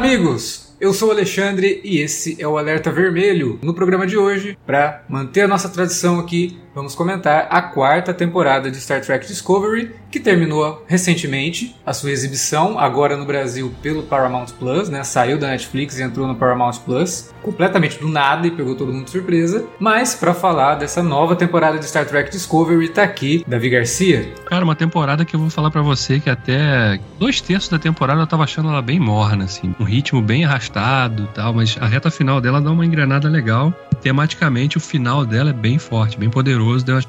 Amigos! Eu sou o Alexandre e esse é o Alerta Vermelho. No programa de hoje, para manter a nossa tradição aqui, vamos comentar a quarta temporada de Star Trek Discovery, que terminou recentemente a sua exibição, agora no Brasil pelo Paramount Plus, né? Saiu da Netflix e entrou no Paramount Plus, completamente do nada e pegou todo mundo de surpresa. Mas para falar dessa nova temporada de Star Trek Discovery, tá aqui Davi Garcia. Cara, uma temporada que eu vou falar para você que até dois terços da temporada eu tava achando ela bem morna, assim, um ritmo bem arrastado, tal, mas a reta final dela dá uma engrenada legal. Tematicamente, o final dela é bem forte, bem poderoso,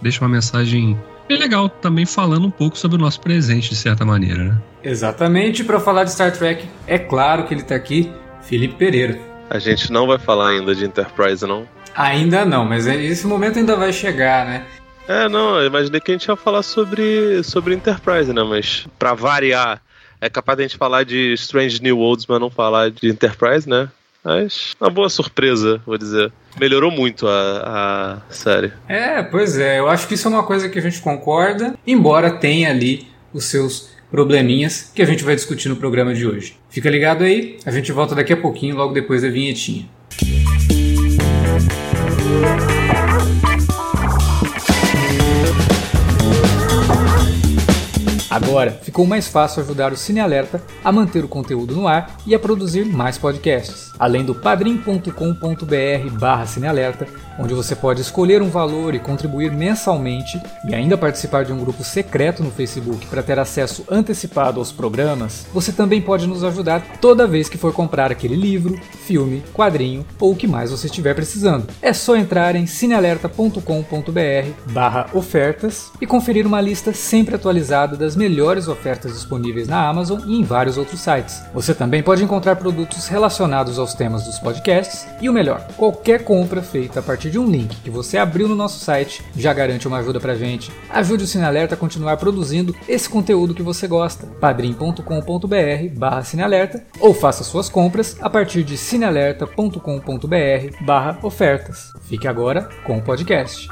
deixa uma mensagem bem legal também falando um pouco sobre o nosso presente, de certa maneira, né? Exatamente, para falar de Star Trek, é claro que ele tá aqui, Felipe Pereira. A gente não vai falar ainda de Enterprise, não? Ainda não, mas é, esse momento ainda vai chegar, né? É, não, eu imaginei que a gente ia falar sobre, sobre Enterprise, né? Mas para variar, é capaz de a gente falar de Strange New Worlds, mas não falar de Enterprise, né? Mas uma boa surpresa, vou dizer. Melhorou muito a, a série. É, pois é. Eu acho que isso é uma coisa que a gente concorda, embora tenha ali os seus probleminhas que a gente vai discutir no programa de hoje. Fica ligado aí, a gente volta daqui a pouquinho, logo depois da vinhetinha. Agora, ficou mais fácil ajudar o Cine Alerta a manter o conteúdo no ar e a produzir mais podcasts. Além do padrim.com.br barra cinealerta, onde você pode escolher um valor e contribuir mensalmente e ainda participar de um grupo secreto no Facebook para ter acesso antecipado aos programas, você também pode nos ajudar toda vez que for comprar aquele livro, filme, quadrinho ou o que mais você estiver precisando. É só entrar em cinealerta.com.br/ofertas e conferir uma lista sempre atualizada das melhores ofertas disponíveis na Amazon e em vários outros sites. Você também pode encontrar produtos relacionados aos temas dos podcasts e o melhor, qualquer compra feita a partir de um link que você abriu no nosso site já garante uma ajuda pra gente. Ajude o Cinealerta a continuar produzindo esse conteúdo que você gosta. padrim.com.br barra Cinealerta ou faça suas compras a partir de cinealerta.com.br barra ofertas. Fique agora com o podcast.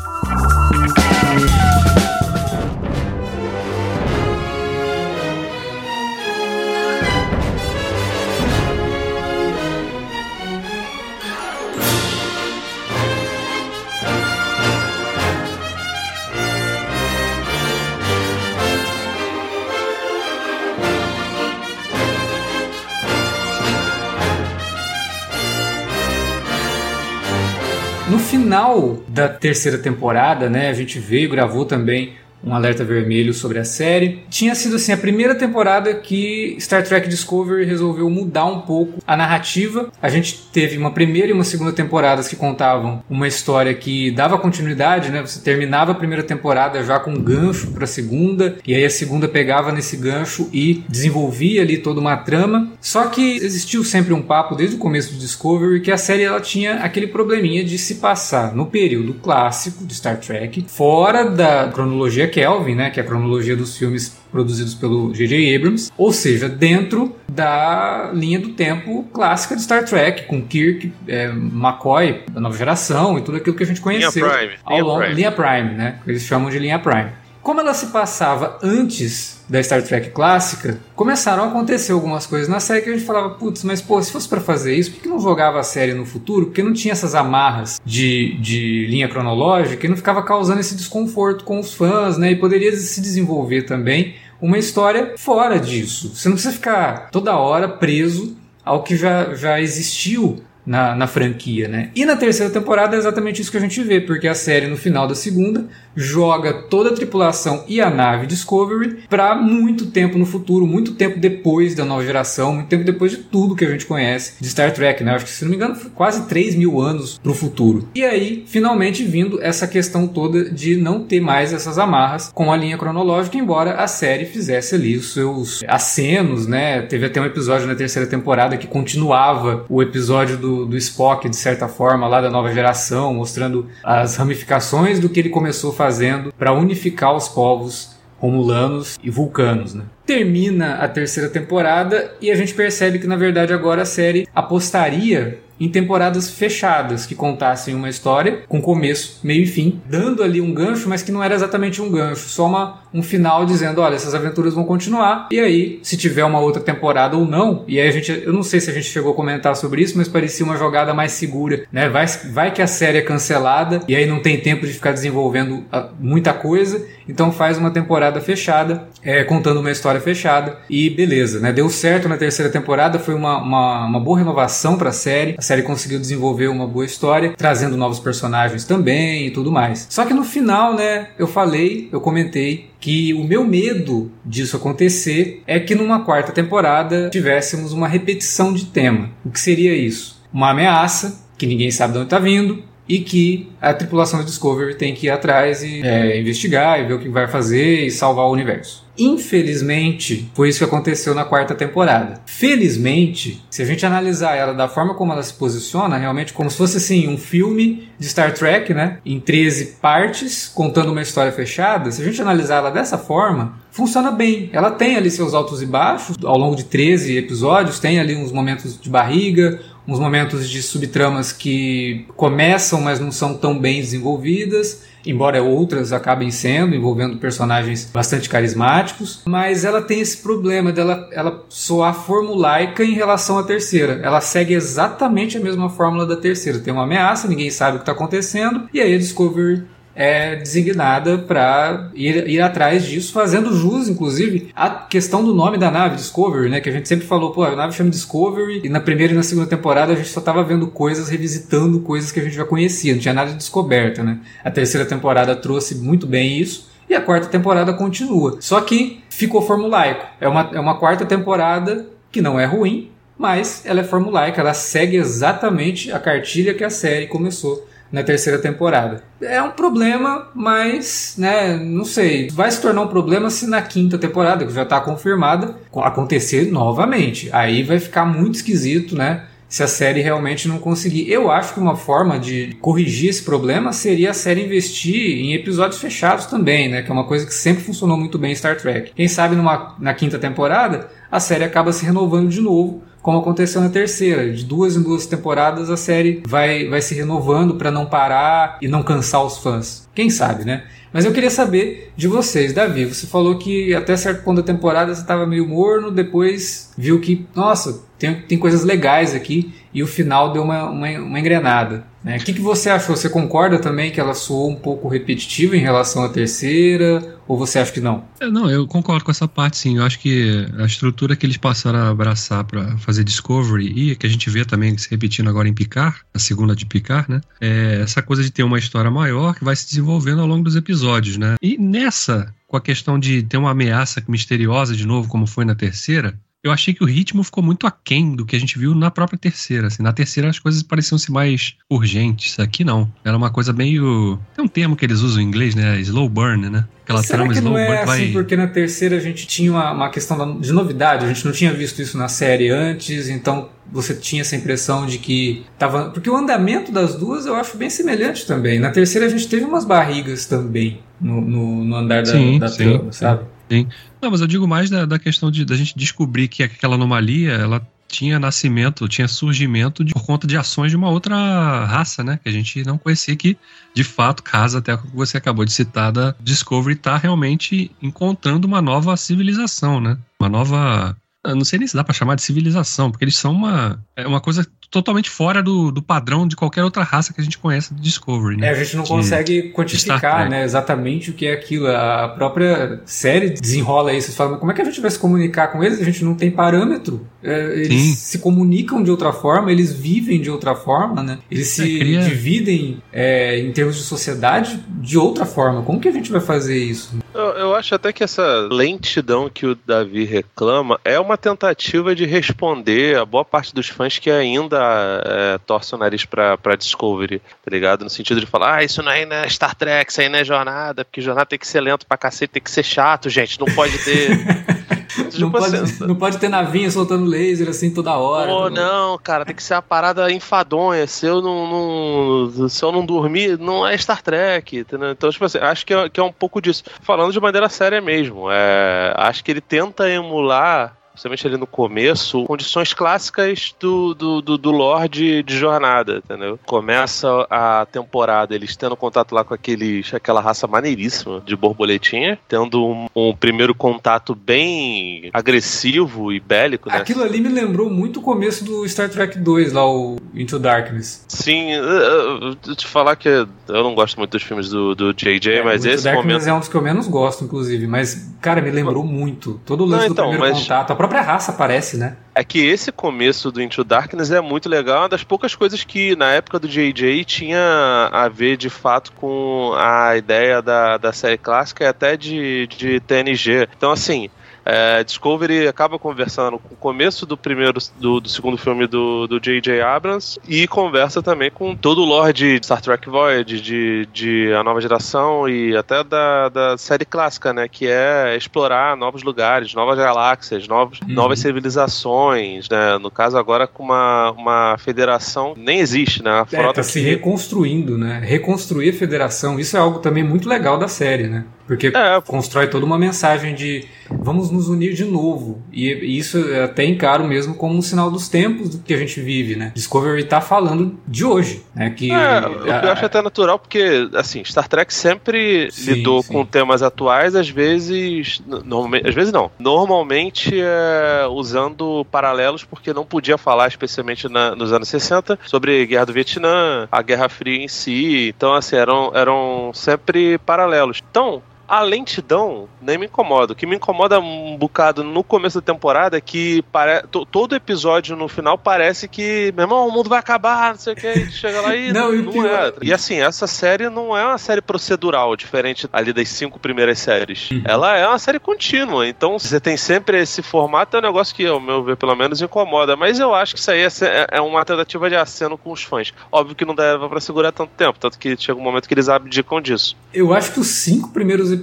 Final da terceira temporada, né, a gente veio, gravou também um alerta vermelho sobre a série. Tinha sido assim a primeira temporada que Star Trek Discovery resolveu mudar um pouco a narrativa. A gente teve uma primeira e uma segunda temporadas que contavam uma história que dava continuidade, né? Você terminava a primeira temporada já com um gancho para a segunda e aí a segunda pegava nesse gancho e desenvolvia ali toda uma trama. Só que existiu sempre um papo desde o começo do Discovery que a série ela tinha aquele probleminha de se passar no período clássico de Star Trek, fora da cronologia Kelvin, né, que é a cronologia dos filmes produzidos pelo J.J. Abrams, ou seja, dentro da linha do tempo clássica de Star Trek, com Kirk, é, McCoy, da nova geração e tudo aquilo que a gente conheceu. Linha Prime. Ao longo. Linha Prime, né? Eles chamam de linha Prime. Como ela se passava antes da Star Trek clássica, começaram a acontecer algumas coisas na série que a gente falava, putz, mas pô, se fosse para fazer isso, por que não jogava a série no futuro? Porque não tinha essas amarras de, de linha cronológica e não ficava causando esse desconforto com os fãs, né? E poderia se desenvolver também uma história fora disso. Você não precisa ficar toda hora preso ao que já, já existiu na, na franquia, né? E na terceira temporada é exatamente isso que a gente vê, porque a série no final da segunda joga toda a tripulação e a nave Discovery para muito tempo no futuro, muito tempo depois da nova geração, muito tempo depois de tudo que a gente conhece de Star Trek, né? Acho que se não me engano, quase 3 mil anos pro futuro. E aí, finalmente vindo essa questão toda de não ter mais essas amarras com a linha cronológica, embora a série fizesse ali os seus acenos, né? Teve até um episódio na terceira temporada que continuava o episódio do do, Spock, de certa forma, lá da nova geração, mostrando as ramificações do que ele começou fazendo para unificar os povos romulanos e vulcanos. Né? Termina a terceira temporada e a gente percebe que, na verdade, agora a série apostaria em temporadas fechadas, que contassem uma história com começo, meio e fim, dando ali um gancho, mas que não era exatamente um gancho, só uma, um final dizendo, olha, essas aventuras vão continuar, e aí, se tiver uma outra temporada ou não, e aí a gente, eu não sei se a gente chegou a comentar sobre isso, mas parecia uma jogada mais segura, né? Vai, vai que a série é cancelada, e aí não tem tempo de ficar desenvolvendo ah, muita coisa, então faz uma temporada fechada, é, contando uma história fechada, e beleza, né? Deu certo na terceira temporada, foi uma, uma, uma boa renovação para a série, série conseguiu desenvolver uma boa história, trazendo novos personagens também e tudo mais. Só que no final, né, eu falei, eu comentei que o meu medo disso acontecer é que numa quarta temporada tivéssemos uma repetição de tema. O que seria isso? Uma ameaça que ninguém sabe de onde está vindo, e que a tripulação do Discovery tem que ir atrás e é, investigar e ver o que vai fazer e salvar o universo. Infelizmente, foi isso que aconteceu na quarta temporada. Felizmente, se a gente analisar ela da forma como ela se posiciona, realmente como se fosse assim um filme de Star Trek, né, em 13 partes, contando uma história fechada, se a gente analisar ela dessa forma, funciona bem. Ela tem ali seus altos e baixos, ao longo de 13 episódios, tem ali uns momentos de barriga, uns momentos de subtramas que começam, mas não são tão bem desenvolvidas, embora outras acabem sendo, envolvendo personagens bastante carismáticos, mas ela tem esse problema dela ela soar formulaica em relação à terceira. Ela segue exatamente a mesma fórmula da terceira. Tem uma ameaça, ninguém sabe o que está acontecendo, e aí a Discovery é designada para ir, ir atrás disso, fazendo jus, inclusive, à questão do nome da nave, Discovery, né? Que a gente sempre falou, pô, a nave chama Discovery, e na primeira e na segunda temporada a gente só tava vendo coisas, revisitando coisas que a gente já conhecia, não tinha nada de descoberta, né? A terceira temporada trouxe muito bem isso, e a quarta temporada continua. Só que ficou formulaico. É uma, é uma quarta temporada que não é ruim, mas ela é formulaica, ela segue exatamente a cartilha que a série começou na terceira temporada. É um problema, mas, né, não sei. Vai se tornar um problema se na quinta temporada, que já está confirmada, acontecer novamente. Aí vai ficar muito esquisito, né? Se a série realmente não conseguir. Eu acho que uma forma de corrigir esse problema seria a série investir em episódios fechados também, né? Que é uma coisa que sempre funcionou muito bem em Star Trek. Quem sabe numa, na quinta temporada a série acaba se renovando de novo como aconteceu na terceira. De duas em duas temporadas a série vai, vai se renovando para não parar e não cansar os fãs. Quem sabe, né? Mas eu queria saber de vocês, Davi. Você falou que até certo ponto da temporada você estava meio morno, depois viu que, nossa, tem, tem coisas legais aqui e o final deu uma, uma, uma engrenada. Né? O que, que você achou? Você concorda também que ela soou um pouco repetitiva em relação à terceira? Ou você acha que não? É, não, eu concordo com essa parte, sim. Eu acho que a estrutura que eles passaram a abraçar para fazer Discovery e que a gente vê também se repetindo agora em Picard, a segunda de Picard, né? É essa coisa de ter uma história maior que vai se desenvolvendo ao longo dos episódios, né? E nessa, com a questão de ter uma ameaça misteriosa de novo, como foi na terceira, eu achei que o ritmo ficou muito aquém do que a gente viu na própria terceira. Assim. Na terceira as coisas pareciam ser mais urgentes. Aqui não. Era uma coisa meio. Tem um termo que eles usam em inglês, né? Slow burn, né? Aquela Será trama que slow não é burn. Assim, vai... porque na terceira a gente tinha uma, uma questão de novidade. A gente não tinha visto isso na série antes, então você tinha essa impressão de que tava. Porque o andamento das duas eu acho bem semelhante também. Na terceira a gente teve umas barrigas também no, no, no andar da, sim, da sim, trama, sabe? Sim. Não, mas eu digo mais da, da questão de da gente descobrir que aquela anomalia, ela tinha nascimento, tinha surgimento de, por conta de ações de uma outra raça, né? Que a gente não conhecia que, de fato, casa até o que você acabou de citar da Discovery está realmente encontrando uma nova civilização, né? Uma nova eu não sei nem se dá para chamar de civilização, porque eles são uma, é uma coisa totalmente fora do, do padrão de qualquer outra raça que a gente conhece do Discovery. Né? É, a gente não de, consegue quantificar né, exatamente o que é aquilo. A própria série desenrola isso. Você fala, mas como é que a gente vai se comunicar com eles? A gente não tem parâmetro. É, eles Sim. se comunicam de outra forma, eles vivem de outra forma, né? Eles se é, cria... dividem é, em termos de sociedade de outra forma. Como que a gente vai fazer isso? Eu, eu acho até que essa lentidão que o Davi reclama é uma tentativa de responder a boa parte dos fãs que ainda é, torce o nariz pra, pra Discovery, tá ligado? No sentido de falar, ah, isso não é, né, Star Trek, isso aí não é jornada, porque jornada tem que ser lento pra cacete, tem que ser chato, gente, não pode ter. não, pode, não pode ter navinha soltando laser assim toda hora. Pô, não, cara, tem que ser uma parada enfadonha. Se eu não, não, se eu não dormir, não é Star Trek. Entendeu? Então, tipo assim, acho que é, que é um pouco disso. Falando de maneira séria mesmo, é, acho que ele tenta emular principalmente ali no começo, condições clássicas do, do, do, do Lorde de jornada, entendeu? Começa a temporada eles tendo contato lá com aqueles, aquela raça maneiríssima de borboletinha, tendo um, um primeiro contato bem agressivo e bélico, né? Aquilo ali me lembrou muito o começo do Star Trek 2, lá o Into Darkness. Sim, eu, eu te falar que eu não gosto muito dos filmes do, do JJ, é, mas esse Darkness momento... é um dos que eu menos gosto, inclusive, mas, cara, me lembrou muito. Todo o lance não, então, do primeiro mas... contato, a própria raça aparece, né? É que esse começo do Into Darkness é muito legal, uma das poucas coisas que na época do JJ tinha a ver de fato com a ideia da, da série clássica e até de, de TNG. Então, assim, é, Discovery acaba conversando com o começo do primeiro, do, do segundo filme do J.J. Abrams e conversa também com todo o lore de Star Trek Voyager, de, de A Nova Geração e até da, da série clássica, né? Que é explorar novos lugares, novas galáxias, novos, uhum. novas civilizações, né? No caso agora com uma, uma federação, nem existe, né? A frota é, tá se reconstruindo, né? Reconstruir a federação, isso é algo também muito legal da série, né? Porque é. constrói toda uma mensagem de vamos nos unir de novo. E isso até encaro mesmo como um sinal dos tempos que a gente vive, né? Discovery tá falando de hoje, né? Que, é, que eu acho até natural, porque, assim, Star Trek sempre sim, lidou sim. com temas atuais, às vezes. Normalmente, às vezes não. Normalmente é, usando paralelos, porque não podia falar, especialmente na, nos anos 60, sobre Guerra do Vietnã, a Guerra Fria em si. Então, assim, eram, eram sempre paralelos. Então, a lentidão nem me incomoda. O que me incomoda um bocado no começo da temporada é que pare... todo episódio no final parece que, meu irmão, o mundo vai acabar, não sei o que, chega lá e não, não, é. E assim, essa série não é uma série procedural, diferente ali das cinco primeiras séries. Uhum. Ela é uma série contínua, então você tem sempre esse formato, é um negócio que, ao meu ver, pelo menos incomoda. Mas eu acho que isso aí é, é, é uma tentativa de aceno com os fãs. Óbvio que não dava para segurar tanto tempo, tanto que chega um momento que eles abdicam disso. Eu acho que os cinco primeiros episódios,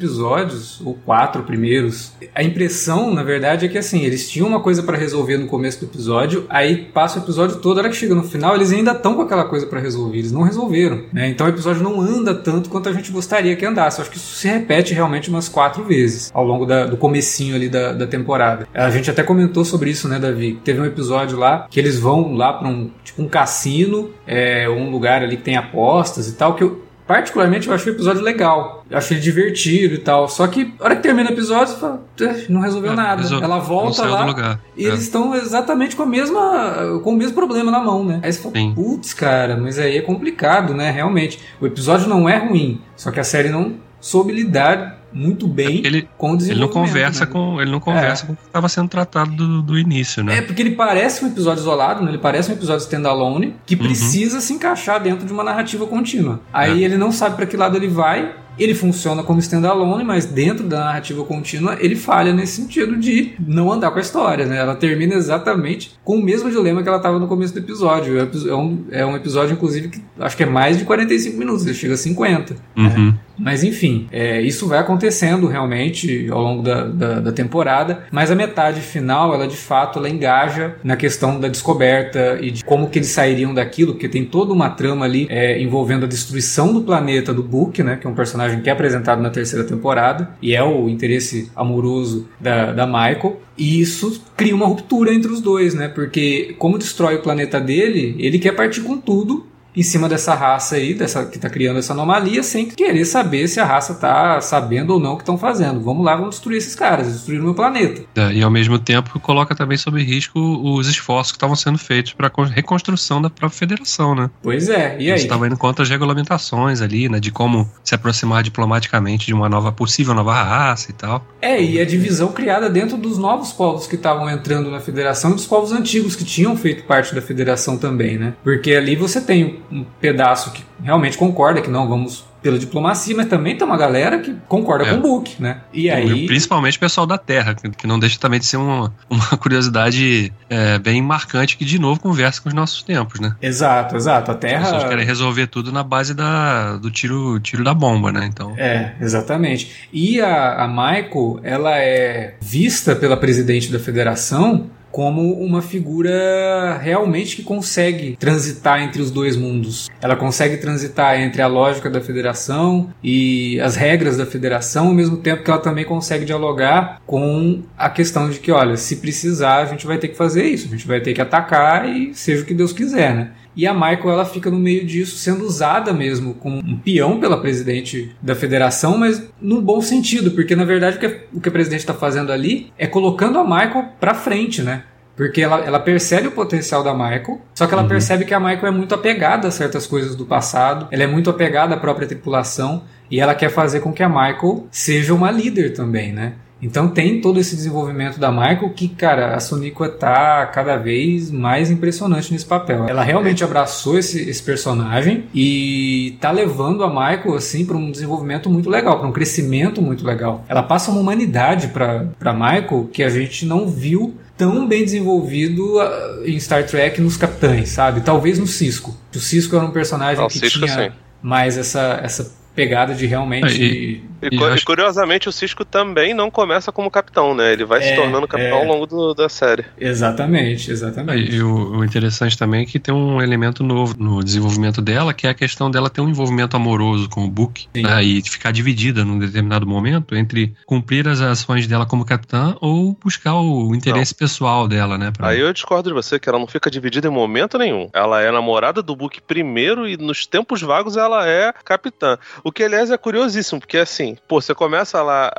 ou quatro primeiros, a impressão, na verdade, é que assim, eles tinham uma coisa para resolver no começo do episódio, aí passa o episódio todo, a hora que chega no final, eles ainda estão com aquela coisa para resolver, eles não resolveram, né? Então o episódio não anda tanto quanto a gente gostaria que andasse. Eu acho que isso se repete realmente umas quatro vezes ao longo da, do comecinho ali da, da temporada. A gente até comentou sobre isso, né, Davi? Teve um episódio lá que eles vão lá para um tipo um cassino, é, um lugar ali que tem apostas e tal, que eu, Particularmente eu achei o episódio legal. Eu achei divertido e tal. Só que, a hora que termina o episódio, você fala, não resolveu é, nada. Ela volta lá e é. eles estão exatamente com a mesma. com o mesmo problema na mão, né? Aí você fala, putz, cara, mas aí é complicado, né? Realmente. O episódio não é ruim. Só que a série não soube lidar muito bem é ele, com o. Ele não conversa né? com ele não conversa é. com o que estava sendo tratado do, do, início, né? É porque ele parece um episódio isolado, né? ele parece um episódio standalone que uhum. precisa se encaixar dentro de uma narrativa contínua. Aí é. ele não sabe para que lado ele vai ele funciona como standalone, mas dentro da narrativa contínua ele falha nesse sentido de não andar com a história, né? Ela termina exatamente com o mesmo dilema que ela estava no começo do episódio. É um, é um episódio, inclusive, que acho que é mais de 45 minutos, ele chega a 50. Né? Uhum. Né? Mas enfim, é, isso vai acontecendo realmente ao longo da, da, da, temporada, mas a metade final, ela de fato, ela engaja na questão da descoberta e de como que eles sairiam daquilo, porque tem toda uma trama ali é, envolvendo a destruição do planeta do Book, né, que é um personagem que é apresentado na terceira temporada, e é o interesse amoroso da, da Michael, e isso cria uma ruptura entre os dois, né? Porque como destrói o planeta dele, ele quer partir com tudo em cima dessa raça aí, dessa que está criando essa anomalia, sem querer saber se a raça está sabendo ou não o que estão fazendo. Vamos lá, vamos destruir esses caras, destruir o meu planeta. É, e ao mesmo tempo coloca também sob risco os esforços que estavam sendo feitos para a reconstrução da própria federação, né? Pois é, e aí? estava indo contra as regulamentações ali, né? De como se aproximar diplomaticamente de uma nova possível nova raça e tal. É, e a divisão criada dentro dos novos povos que estavam entrando na federação e dos povos antigos que tinham feito parte da federação também, né? Porque ali você tem um pedaço que realmente concorda que não vamos pela diplomacia, mas também tem uma galera que concorda é. com o Book, né? E aí... Principalmente o pessoal da Terra, que não deixa também de ser uma, uma curiosidade é, bem marcante que, de novo, conversa com os nossos tempos, né? Exato, exato. A Terra... As pessoas querem resolver tudo na base da, do tiro, tiro da bomba, né? Então... É, exatamente. E a, a Michael, ela é vista pela presidente da federação como uma figura realmente que consegue transitar entre os dois mundos. Ela consegue transitar entre a lógica da federação e as regras da federação, ao mesmo tempo que ela também consegue dialogar com a questão de que, olha, se precisar, a gente vai ter que fazer isso, a gente vai ter que atacar e seja o que Deus quiser, né? E a Michael ela fica no meio disso, sendo usada mesmo como um peão pela presidente da federação, mas no bom sentido, porque na verdade o que, o que a presidente está fazendo ali é colocando a Michael para frente, né? Porque ela, ela percebe o potencial da Michael, só que ela uhum. percebe que a Michael é muito apegada a certas coisas do passado, ela é muito apegada à própria tripulação, e ela quer fazer com que a Michael seja uma líder também, né? Então tem todo esse desenvolvimento da Michael que, cara, a Soniqua tá cada vez mais impressionante nesse papel. Ela realmente abraçou esse, esse personagem e tá levando a Michael assim para um desenvolvimento muito legal, para um crescimento muito legal. Ela passa uma humanidade para para Michael que a gente não viu tão bem desenvolvido uh, em Star Trek nos capitães, sabe? Talvez no Cisco. O Cisco era um personagem não, que Cisco, tinha sim. mais essa essa pegada de realmente. E, e, e, curiosamente, o Cisco também não começa como capitão, né? Ele vai é, se tornando capitão é, ao longo do, da série. Exatamente, exatamente. E o, o, interessante também é que tem um elemento novo no desenvolvimento dela, que é a questão dela ter um envolvimento amoroso com o Book né? e ficar dividida num determinado momento entre cumprir as ações dela como capitã ou buscar o interesse não. pessoal dela, né? Pra... Aí eu discordo de você, que ela não fica dividida em momento nenhum. Ela é namorada do Book primeiro e nos tempos vagos ela é capitã. O que, aliás, é curiosíssimo, porque assim, pô, você começa lá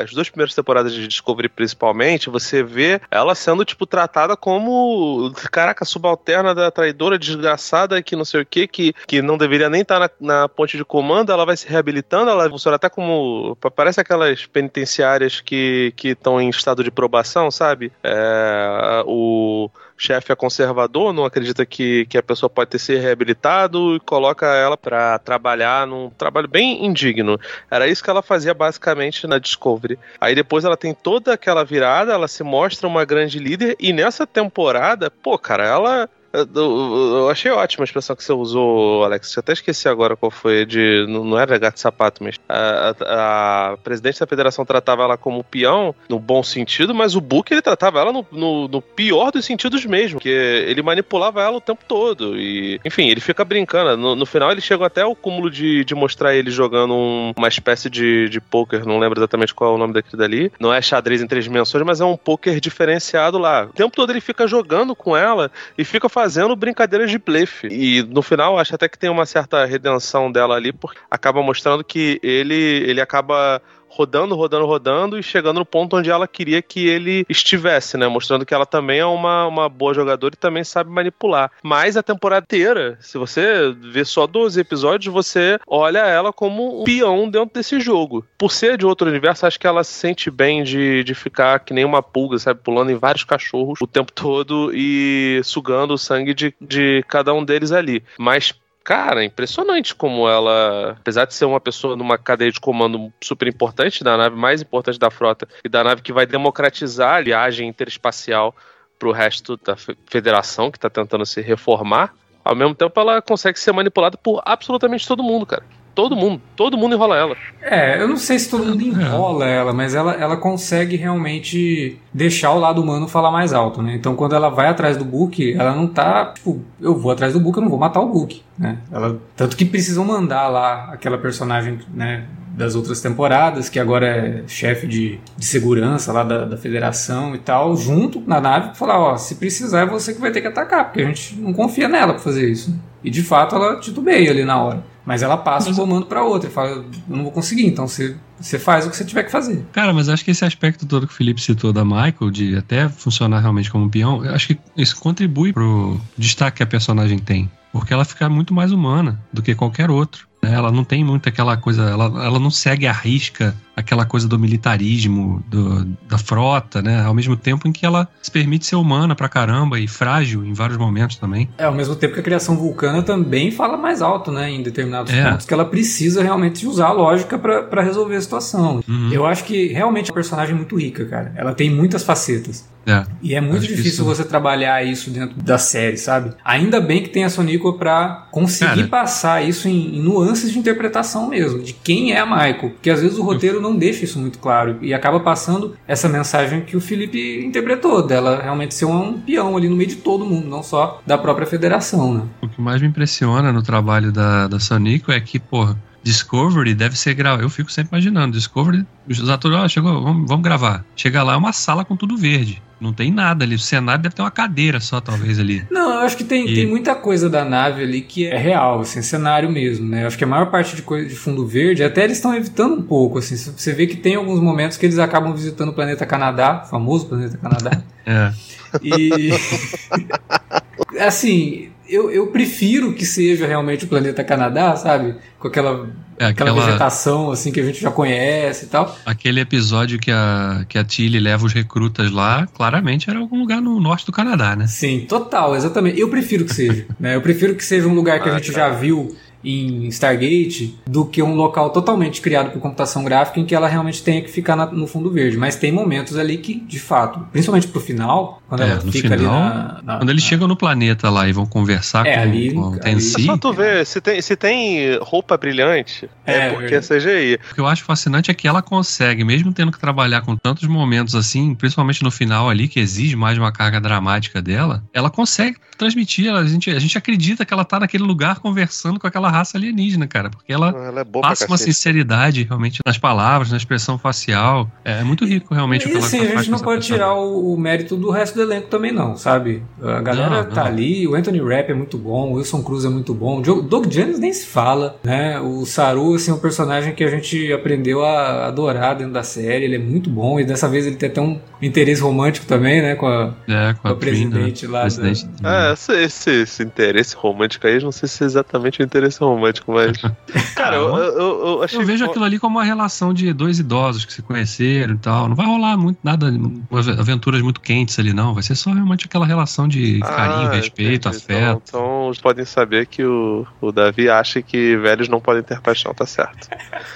as duas primeiras temporadas de Discovery, principalmente, você vê ela sendo, tipo, tratada como, caraca, subalterna da traidora, desgraçada, que não sei o que, que, que não deveria nem estar tá na, na ponte de comando, ela vai se reabilitando, ela funciona até como. Parece aquelas penitenciárias que estão em estado de probação, sabe? É, o chefe é conservador, não acredita que, que a pessoa pode ter sido reabilitado e coloca ela para trabalhar num trabalho bem indigno. Era isso que ela fazia basicamente na Discovery. Aí depois ela tem toda aquela virada, ela se mostra uma grande líder e nessa temporada, pô, cara, ela eu, achei ótima a expressão que você usou, Alex. Eu até esqueci agora qual foi. De, não era gato sapato, mas a, a, a, presidente da federação tratava ela como peão, no bom sentido, mas o Book ele tratava ela no, no, no pior dos sentidos mesmo, que ele manipulava ela o tempo todo. E, enfim, ele fica brincando. No, no final ele chega até ao cúmulo de, de mostrar ele jogando um, uma espécie de, de poker, não lembro exatamente qual é o nome daquele dali. Não é xadrez em três dimensões, mas é um poker diferenciado lá. O tempo todo ele fica jogando com ela e fica fazendo fazendo brincadeiras de blefe. E no final, acho até que tem uma certa redenção dela ali, porque acaba mostrando que ele, ele acaba rodando, rodando, rodando e chegando no ponto onde ela queria que ele estivesse, né? Mostrando que ela também é uma, uma boa jogadora e também sabe manipular. Mas a temporada inteira, se você vê só 12 episódios, você olha ela como um peão dentro desse jogo. Por ser de outro universo, acho que ela se sente bem de, de ficar que nem uma pulga, sabe? Pulando em vários cachorros o tempo todo e sugando o sangue de, de cada um deles ali. Mas Cara, impressionante como ela, apesar de ser uma pessoa numa cadeia de comando super importante, da nave mais importante da frota e da nave que vai democratizar a viagem interespacial para o resto da federação que está tentando se reformar, ao mesmo tempo ela consegue ser manipulada por absolutamente todo mundo, cara todo mundo. Todo mundo enrola ela. É, eu não sei se todo mundo enrola ela, mas ela, ela consegue realmente deixar o lado humano falar mais alto, né? Então quando ela vai atrás do Book, ela não tá, tipo, eu vou atrás do Book, eu não vou matar o Book, né? Ela, tanto que precisam mandar lá aquela personagem, né? das outras temporadas, que agora é chefe de, de segurança lá da, da federação e tal, junto na nave, falar, ó, se precisar é você que vai ter que atacar, porque a gente não confia nela pra fazer isso. E de fato ela titubeia ali na hora. Mas ela passa mas... o comando para outra e fala: Eu não vou conseguir, então você, você faz o que você tiver que fazer. Cara, mas acho que esse aspecto todo que o Felipe citou da Michael, de até funcionar realmente como peão, eu acho que isso contribui pro destaque que a personagem tem. Porque ela fica muito mais humana do que qualquer outro. Né? Ela não tem muito aquela coisa, ela, ela não segue a risca aquela coisa do militarismo, do, da frota, né? Ao mesmo tempo em que ela se permite ser humana pra caramba e frágil em vários momentos também. É, ao mesmo tempo que a criação vulcana também fala mais alto, né? Em determinados é. pontos, que ela precisa realmente usar a lógica para resolver a situação. Uhum. Eu acho que realmente a personagem é muito rica, cara. Ela tem muitas facetas. É, e é muito difícil você trabalhar isso dentro da série, sabe? Ainda bem que tem a Sonico para conseguir Cara. passar isso em, em, nuances de interpretação mesmo, de quem é a Michael. Porque às vezes o roteiro não deixa isso muito claro e acaba passando essa mensagem que o Felipe interpretou, dela realmente ser um, peão ali no meio de todo mundo, não só da própria federação, né? O que mais me impressiona no trabalho da, da Sonico é que, porra, Discovery deve ser gravado. Eu fico sempre imaginando. Discovery, os atores, ó, chegou, vamos, vamos gravar. Chega lá, é uma sala com tudo verde. Não tem nada ali. O cenário deve ter uma cadeira só, talvez, ali. Não, eu acho que tem, E- tem muita coisa da nave ali que é real, assim, cenário mesmo, né? Eu acho que a maior parte de coisa de fundo verde, até eles estão evitando um pouco, assim. Você vê que tem alguns momentos que eles acabam visitando o planeta Canadá, o famoso planeta Canadá. É. E. assim, eu, eu prefiro que seja realmente o planeta Canadá, sabe? Com aquela, É aquela, aquela, vegetação, assim, que a gente já conhece e tal. aquele episódio que a, que a Tilly leva os recrutas lá, claramente era algum lugar no norte do Canadá, né? Sim, total, exatamente. Eu prefiro que seja. né? Eu prefiro que seja um lugar que a Ah, gente cara. já viu em Stargate do que um local totalmente criado por computação gráfica em que ela realmente tenha que ficar na- no fundo verde. Mas tem momentos ali que, de fato, principalmente pro final, quando É, ela no fica ali final, na, na- Quando eles na- chegam no planeta lá e vão conversar É, com, ali- com o ali- Tensi, É só tu ver, se tem, se tem roupa brilhante, é, É, porque é. CGI. O que eu acho fascinante é que ela consegue, mesmo tendo que trabalhar com tantos momentos assim, principalmente no final ali, que exige mais uma carga dramática dela, ela consegue transmitir. A gente, a gente acredita que ela tá naquele lugar conversando com aquela raça alienígena, cara, porque ela Ela é passa uma sinceridade realmente nas palavras, na expressão facial. É muito rico realmente E assim, a gente não pode tirar o, o mérito do resto do elenco também, não, sabe? A galera Não, tá não. ali, o Anthony Rapp é muito bom, o Wilson Cruz é muito bom, o Doug Jones nem se fala, né? O Saru, assim, é um personagem que a gente aprendeu a adorar dentro da série, ele é muito bom, e dessa vez ele tem até um interesse romântico também, né? Com a, É, com com a a presidente lá. da- presidente É, esse, esse, esse interesse romântico aí, não sei se é exatamente o interesse romântico, mas. Cara, eu, eu, eu, eu achei. Eu vejo aquilo ali como uma relação de dois idosos que se conheceram e tal. Não vai rolar muito nada, aventuras muito quentes ali, não. Vai ser só realmente aquela relação de carinho, Ah, respeito, entendi. afeto. Então, então eles podem saber que o, o Davi acha que velhos não podem ter paixão, tá certo.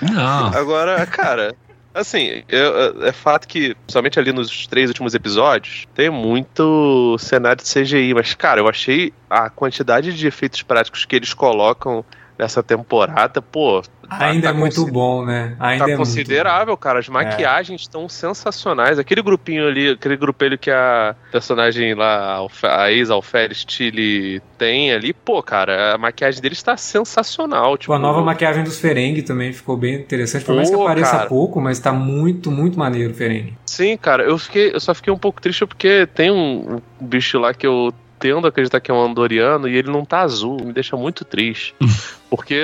Não, Agora, cara, assim, eu- é fato que, somente ali nos três últimos episódios, tem muito cenário de CGI, mas, cara, eu achei a quantidade de efeitos práticos que eles colocam nessa temporada, pô. tá- Ainda tá é muito bom, né? Ainda Tá é muito considerável, cara. As maquiagens estão sensacionais. Aquele grupinho ali, aquele grupelho que a personagem lá, a ex-Alferes Tilly tem ali, pô, cara, a maquiagem deles tá sensacional. Tipo, Tipo, a nova maquiagem dos Ferengue também ficou bem interessante. Por mais que Pô, apareça cara. pouco, mas tá muito, muito maneiro o Ferengue. Sim, cara, eu, fiquei, eu só fiquei um pouco triste porque tem um, um bicho lá que eu tendo a acreditar que é um andoriano e ele não tá azul, me deixa muito triste. Porque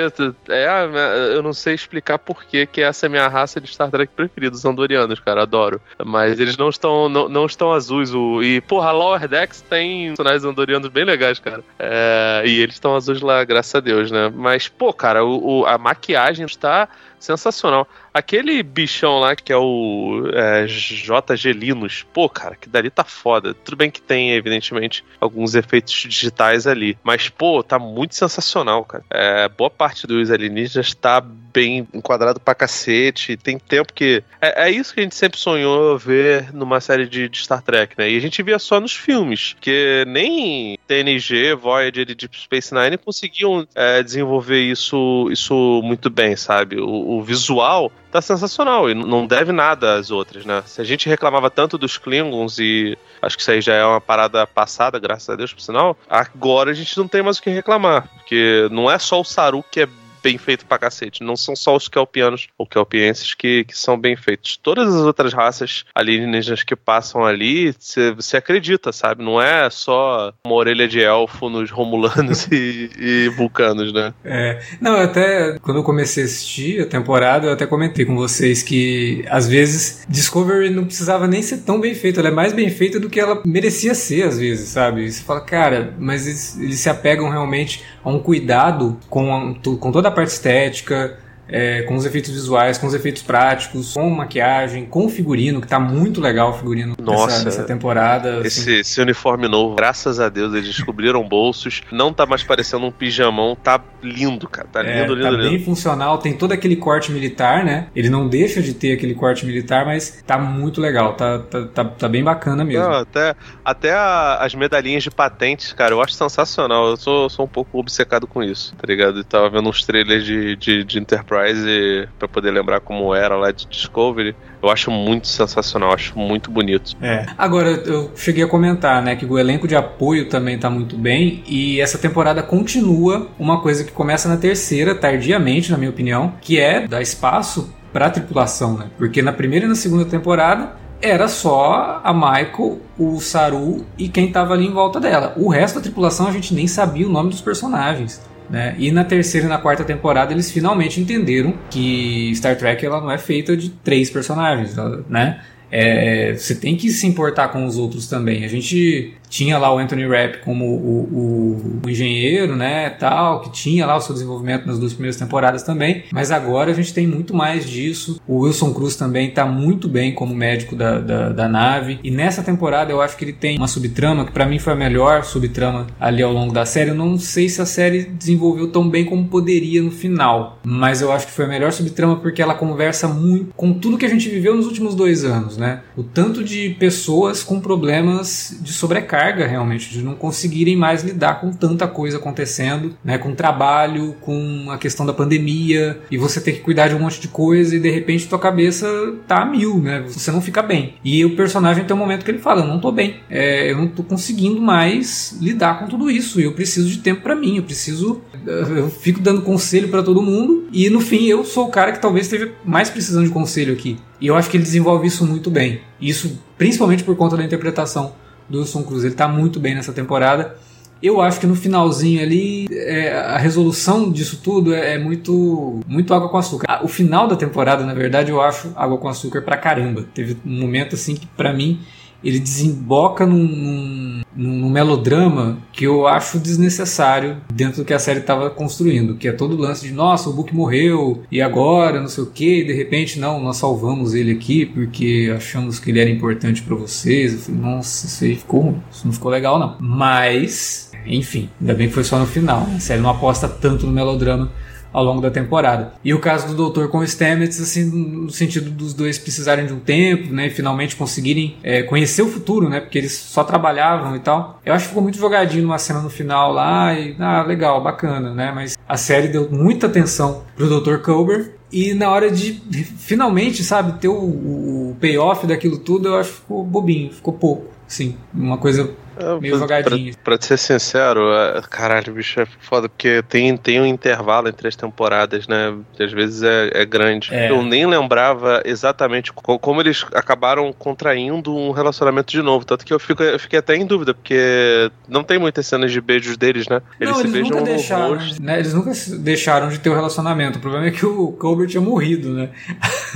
é, eu não sei explicar por que que essa é a minha raça de Star Trek preferida, os andorianos, cara, adoro. Mas eles não estão não, não estão azuis. O, e, porra, Lower Decks tem personagens andorianos bem legais, cara. É, e eles estão azuis lá, graças a Deus, né? Mas, pô, cara, o, o- a maquiagem está sensacional. Aquele bichão lá que é o é, J. Gelinos, pô, cara, que dali tá foda. Tudo bem que tem, evidentemente, alguns efeitos digitais ali, mas, pô, tá muito sensacional, cara. É, boa parte dos alienígenas tá bem enquadrado pra cacete. Tem tempo que. É, é isso que a gente sempre sonhou ver numa série de, de Star Trek, né? E a gente via só nos filmes, que nem TNG, Voyager e Deep Space Nine conseguiam é, desenvolver isso, isso muito bem, sabe? O, o visual tá sensacional e não deve nada às outras, né? Se a gente reclamava tanto dos Klingons e acho que isso aí já é uma parada passada, graças a Deus, por sinal, agora a gente não tem mais o que reclamar, porque não é só o Saru que é bem feito pra cacete. Não são só os kelpianos ou kelpienses que, que são bem feitos. Todas as outras raças alienígenas que passam ali, você acredita, sabe? Não é só uma orelha de elfo nos romulanos e, e vulcanos, né? É, não, até quando eu comecei a assistir a temporada, eu até comentei com vocês que às vezes Discovery não precisava nem ser tão bem feita, ela é mais bem feita do que ela merecia ser às vezes, sabe? E você fala, cara, mas eles, eles se apegam realmente a um cuidado com, a- com toda a parte estética. É, com os efeitos visuais, com os efeitos práticos, com maquiagem, com o figurino, que tá muito legal o figurino Nossa, dessa, dessa temporada. assim. Esse, esse uniforme novo, graças a Deus, eles descobriram bolsos. Não tá mais parecendo um pijamão, tá lindo, cara. Tá É, lindo, lindo, tá lindo. bem funcional, tem todo aquele corte militar, né? Ele não deixa de ter aquele corte militar, mas tá muito legal, tá, tá, tá, tá bem bacana mesmo. Não, até até a- as medalhinhas de patentes, cara, eu acho sensacional. Eu sou, sou um pouco obcecado com isso, tá ligado? Eu tava vendo uns trailers de, de, de Enterprise Enterprise para poder lembrar como era lá de Discovery. Eu acho muito sensacional, acho muito bonito. É. Agora, eu cheguei a comentar, né, que o elenco de apoio também tá muito bem e essa temporada continua uma coisa que começa na terceira, tardiamente, na minha opinião, que é dar espaço para tripulação, né? Porque na primeira e na segunda temporada era só a Michael, o Saru e quem estava ali em volta dela. O resto da tripulação a gente nem sabia o nome dos personagens. Né? E na terceira e na quarta temporada eles finalmente entenderam que Star Trek ela não é feita de três personagens, né? É, você tem que se importar com os outros também. A gente tinha lá o Anthony Rapp como o, o, o, engenheiro, né, tal, que tinha lá o seu desenvolvimento nas duas primeiras temporadas também, mas agora a gente tem muito mais disso. O Wilson Cruz também está muito bem como médico da, da, da, nave, e nessa temporada eu acho que ele tem uma subtrama que para mim foi a melhor subtrama ali ao longo da série. Eu não sei se a série desenvolveu tão bem como poderia no final, mas eu acho que foi a melhor subtrama porque ela conversa muito com tudo que a gente viveu nos últimos dois anos, né? O tanto de pessoas com problemas de sobrecarga sobrecarga realmente, de não conseguirem mais lidar com tanta coisa acontecendo, né? Com trabalho, com a questão da pandemia, e você ter que cuidar de um monte de coisa e de repente tua cabeça tá a mil, né? Você não fica bem. E o personagem tem um momento que ele fala: Eu não tô bem, é, eu não tô conseguindo mais lidar com tudo isso, e eu preciso de tempo para mim, eu preciso. Eu fico dando conselho para todo mundo, e no fim eu sou o cara que talvez esteja mais precisando de conselho aqui. E eu acho que ele desenvolve isso muito bem. Isso principalmente por conta da interpretação do Wilson Cruz. Ele está muito bem nessa temporada. Eu acho que no finalzinho ali, é, a resolução disso tudo é, é, muito muito água com açúcar. O final da temporada, na verdade, eu acho água com açúcar pra caramba. Teve um momento assim que, para mim, ele desemboca num, num, num, melodrama que eu acho desnecessário dentro do que a série estava construindo, que é todo o lance de nossa, o Book morreu e agora, não sei o que, de repente não, nós salvamos ele aqui porque achamos que ele era importante para vocês. Eu falei, nossa, isso aí ficou ruim, isso não ficou legal não. Mas, enfim, ainda bem que foi só no final. A série não aposta tanto no melodrama ao longo da temporada. E o caso do Doutor com o Stamets, assim, no sentido dos dois precisarem de um tempo, né, e finalmente conseguirem é, conhecer o futuro, né, porque eles só trabalhavam e tal. Eu acho que ficou muito jogadinho numa cena no final lá e, ah, legal, bacana, né, mas a série deu muita atenção pro Dr. Culber e na hora de finalmente, sabe, ter o, o payoff daquilo tudo, eu acho que ficou bobinho, ficou pouco. Sim, uma coisa meio jogadinho. Pra, pra ser sincero, é, caralho, bicho, é foda, porque tem, tem um intervalo entre as temporadas, né? Às vezes é, é grande. É. Eu nem lembrava exatamente como eles acabaram contraindo um relacionamento de novo. Tanto que eu, fico, eu fiquei até em dúvida, porque não tem muitas cenas de beijos deles, né? Eles não, se eles beijam nunca deixaram, né? Eles nunca deixaram de ter o um relacionamento. O problema é que o Colbert tinha morrido, né?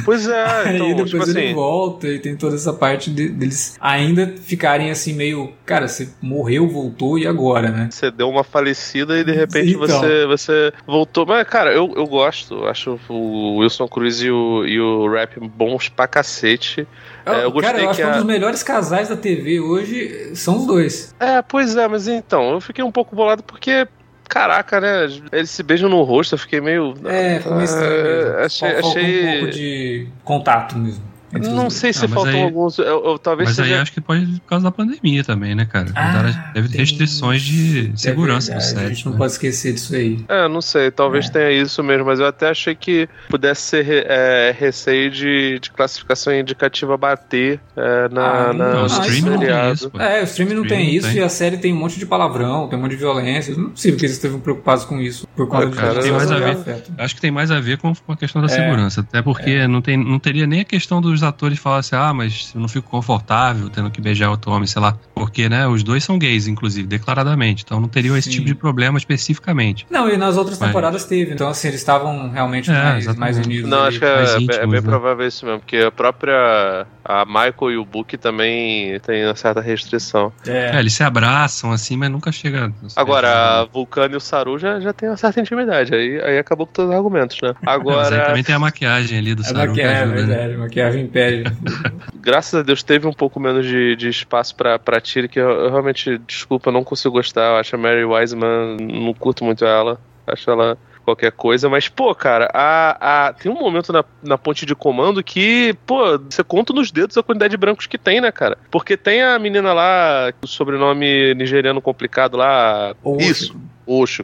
Pois é, então, Aí depois tipo ele assim... volta e tem toda essa parte de, deles ainda ficarem assim meio, cara, você morreu, voltou e agora, né? Você deu uma falecida e de repente então. você, você voltou. Mas, cara, eu, eu gosto. Acho o Wilson Cruz e o, e o Rap bons pra cacete. Eu, é, eu gostei cara, eu acho que, a... um dos melhores casais da TV hoje são os dois. É, pois é, mas então, eu fiquei um pouco bolado porque caraca, né? Eles se beijam no rosto, eu fiquei meio. É, foi meio estranho. É, achei, achei... um pouco de contato mesmo. Não sei se ah, faltam aí, alguns. Eu, eu, talvez mas seja... aí acho que pode por causa da pandemia também, né, cara? Ah, deve ter restrições de segurança é no set. A gente não né? pode esquecer disso aí. É, não sei, talvez é. tenha isso mesmo, mas eu até achei que pudesse ser é, receio de, de classificação indicativa bater é, na, ah, na, não, o streaming não tem isso. Pô. É, o streaming não tem isso tem. e a série tem um monte de palavrão, tem um monte de violência. Não é possível que eles estejam preocupados com isso por causa de cara, tem mais a ver, Acho que tem mais a ver com, a questão da é. segurança. Até porque não, tem, não teria nem a questão dos atores falar assim ah, mas eu não fico confortável tendo que beijar outro homem, sei lá. Porque, né, os dois são gays, inclusive, declaradamente. Então não teriam esse tipo de problema especificamente. Não, e nas outras mas... temporadas teve. Então, assim, eles estavam realmente é, mais, mais, unidos. Não, acho que é, é íntimos, é, bem né? provável isso mesmo, porque a própria. A Michael e o Book também tem uma certa restrição. É. é eles se abraçam, assim, mas nunca chega. Agora, a Vulcano e o Saru já, já tem uma certa intimidade. Aí, aí acabou com todos os argumentos, né? Agora. Mas aí também tem a maquiagem ali do a Saru. Maquiagem, ajuda, é verdade, né? maquiagem impede. graças a Deus teve um pouco menos de, de espaço pra, pra Tiri, que eu, eu, realmente, desculpa, não consigo gostar. Eu acho a Mary Wiseman, não curto muito ela. Acho ela qualquer coisa, mas, pô, cara, a, a, tem um momento na, na ponte de comando que, pô, você conta nos dedos a quantidade de brancos que tem, né, cara? Porque tem a menina lá, o sobrenome nigeriano complicado lá. Isso. roxo,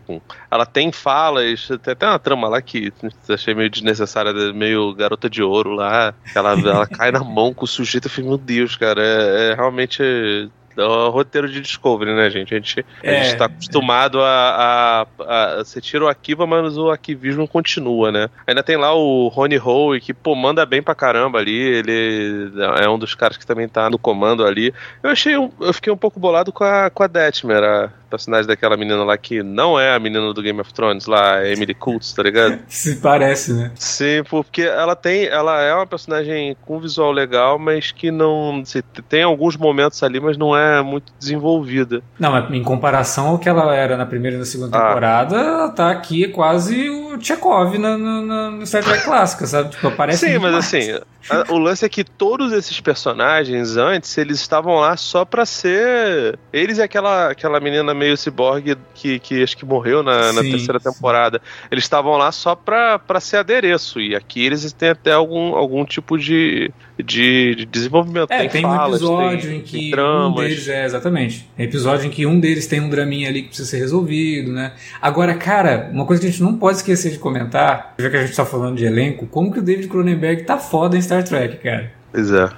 ela tem falas, tem até uma trama lá que achei meio desnecessária, meio garota de ouro lá, ela, ela cai na mão com o sujeito, eu falei, meu Deus, cara, é, é realmente o roteiro de Discovery, né, gente? A gente é. está acostumado a, a, a, Você tira o Akiva, mas o arquivismo continua, né? Ainda tem lá o Rony Howe, que, pô, manda bem pra caramba ali. Ele é um dos caras que também tá no comando ali. Eu achei. Eu fiquei um pouco bolado com a, com a Detmer, a personagem daquela menina lá que não é a menina do Game of Thrones, lá, Emily Coates, tá ligado? Se parece, né? Sim, porque ela tem. Ela é uma personagem com visual legal, mas que não. Se, tem alguns momentos ali, mas não é muito desenvolvida. Não, em comparação ao que ela era na primeira e na segunda ah. temporada, ela tá aqui quase o Chekhov na, na, na Star Trek clássica, sabe? Tipo, aparece Sim, mas mais. assim, a, o lance é que todos esses personagens antes, eles estavam lá só pra ser. Eles e aquela, aquela menina meio ciborgue que, que acho que morreu na, na terceira temporada. Eles estavam lá só pra, pra ser adereço. E aqui eles têm até algum, algum tipo de, de, de desenvolvimento. É, tem, tem falas, um episódio tem, em que um deles, é, exatamente. Tem episódio em que um deles tem um draminha ali que precisa ser resolvido, né? Agora, cara, uma coisa que a gente não pode esquecer de comentar, já que a gente tá falando de elenco, como que o David Cronenberg tá foda em Star Trek, cara. Pois é.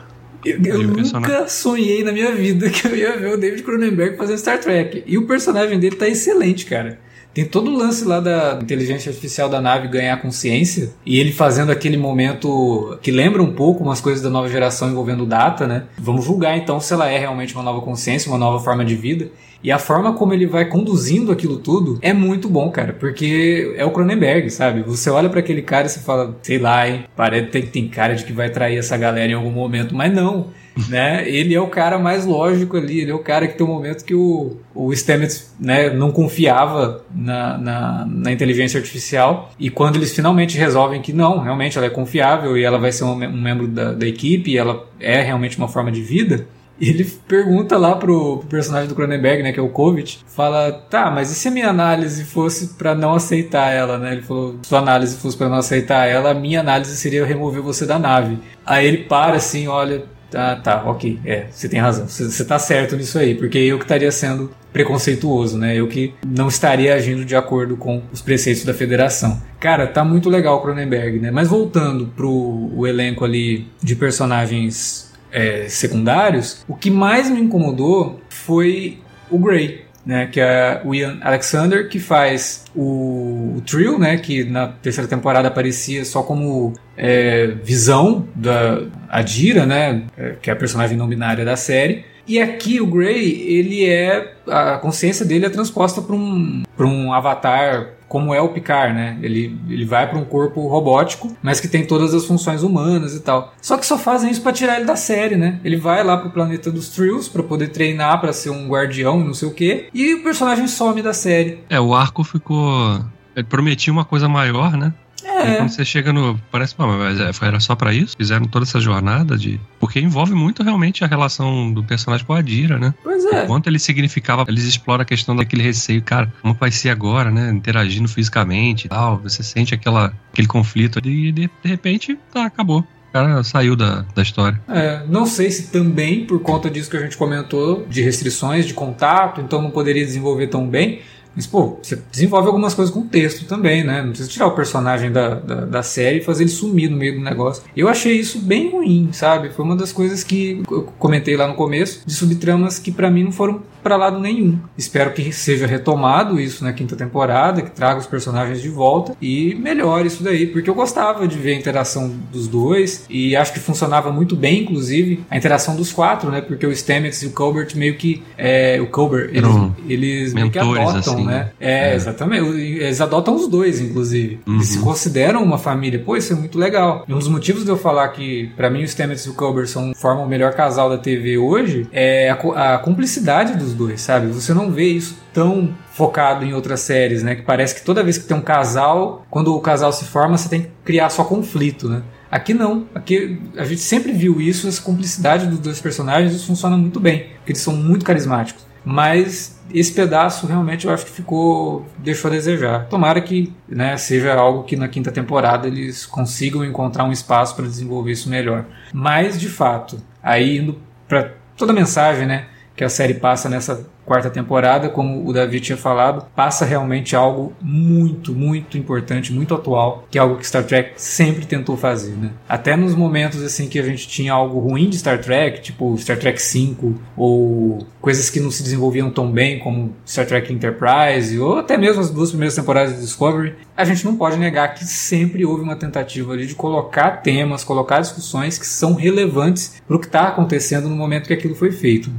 Eu, eu nunca sonhei na minha vida que eu ia ver o David Cronenberg fazendo Star Trek. E o personagem dele tá excelente, cara. Tem todo o lance lá da inteligência artificial da nave ganhar consciência e ele fazendo aquele momento que lembra um pouco umas coisas da nova geração envolvendo data, né? Vamos julgar então se ela é realmente uma nova consciência, uma nova forma de vida. E a forma como ele vai conduzindo aquilo tudo é muito bom, cara, porque é o Cronenberg, sabe? Você olha para aquele cara e você fala, sei lá, hein, parece que tem, tem cara de que vai trair essa galera em algum momento, mas não. né? Ele é o cara mais lógico ali, ele é o cara que tem um momento que o, o Stamets né, não confiava na, na, na, inteligência artificial e quando eles finalmente resolvem que não, realmente ela é confiável e ela vai ser um, um membro da, da equipe e ela é realmente uma forma de vida, ele pergunta lá pro, personagem do Cronenberg, né, que é o Kovic, fala, tá, mas e se a minha análise fosse para não aceitar ela, né? Ele falou, sua análise fosse para não aceitar ela, a minha análise seria remover você da nave. Aí ele para assim, olha, tá, tá, ok, é, você tem razão, você tá certo nisso aí, porque eu que estaria sendo preconceituoso, né? Eu que não estaria agindo de acordo com os preceitos da federação. Cara, tá muito legal o Cronenberg, né? Mas voltando pro o elenco ali de personagens é, secundários, o que mais me incomodou foi o Grey. Né, que é o Ian Alexander, que faz o, o Trill, né, que na terceira temporada aparecia só como é, visão da Adira, né, é, que é a personagem não binária da série. E aqui o Grey, ele é. A consciência dele é transposta para um, um avatar como é o Picard, né? Ele, ele vai para um corpo robótico, mas que tem todas as funções humanas e tal. Só que só fazem isso para tirar ele da série, né? Ele vai lá pro planeta dos Trills para poder treinar para ser um guardião, não sei o quê, e o personagem some da série. É, o arco ficou ele prometia uma coisa maior, né? É. quando você chega no. Parece, mas é, era só para isso? Fizeram toda essa jornada de. Porque envolve muito realmente a relação do personagem com a Adira, né? Pois é. Quanto ele significava, eles exploram a questão daquele receio, cara, como vai ser agora, né? Interagindo fisicamente e tal. Você sente aquela, aquele conflito ali e de, de repente, tá, acabou. O cara saiu da, da história. É, não sei se também por conta disso que a gente comentou, de restrições de contato, então não poderia desenvolver tão bem. Mas, pô, você desenvolve algumas coisas com texto também, né? Não precisa tirar o personagem da, da, da, série e fazer ele sumir no meio do negócio. Eu achei isso bem ruim, sabe? Foi uma das coisas que eu comentei lá no começo, de subtramas que para mim não foram para lado nenhum. Espero que seja retomado isso na quinta temporada, que traga os personagens de volta e melhore isso daí, porque eu gostava de ver a interação dos dois e acho que funcionava muito bem, inclusive, a interação dos quatro, né? Porque o Stamets e o Colbert meio que. É, o Colbert, eles, eles meio que adotam, assim, né? É, é, exatamente. Eles adotam os dois, inclusive. Uhum. Eles se consideram uma família. Pô, isso é muito legal. E um dos motivos de eu falar que, para mim, o Stamets e o Colbert são, formam o melhor casal da TV hoje é a, a cumplicidade dos dos dois, sabe? Você não vê isso tão focado em outras séries, né? Que parece que toda vez que tem um casal, quando o casal se forma, você tem que criar só conflito, né? Aqui não. Aqui a gente sempre viu isso, essa cumplicidade dos dois personagens, isso funciona muito bem, porque eles são muito carismáticos. Mas esse pedaço realmente eu acho que ficou deixou a desejar. Tomara que né, seja algo que na quinta temporada eles consigam encontrar um espaço para desenvolver isso melhor. Mas de fato, aí indo para toda a mensagem, né? Que a série passa nessa quarta temporada, como o Davi tinha falado, passa realmente algo muito, muito importante, muito atual, que é algo que Star Trek sempre tentou fazer, né? Até nos momentos assim que a gente tinha algo ruim de Star Trek, tipo Star Trek V ou coisas que não se desenvolviam tão bem como Star Trek Enterprise ou até mesmo as duas primeiras temporadas de Discovery, a gente não pode negar que sempre houve uma tentativa ali de colocar temas, colocar discussões que são relevantes para o que está acontecendo no momento que aquilo foi feito.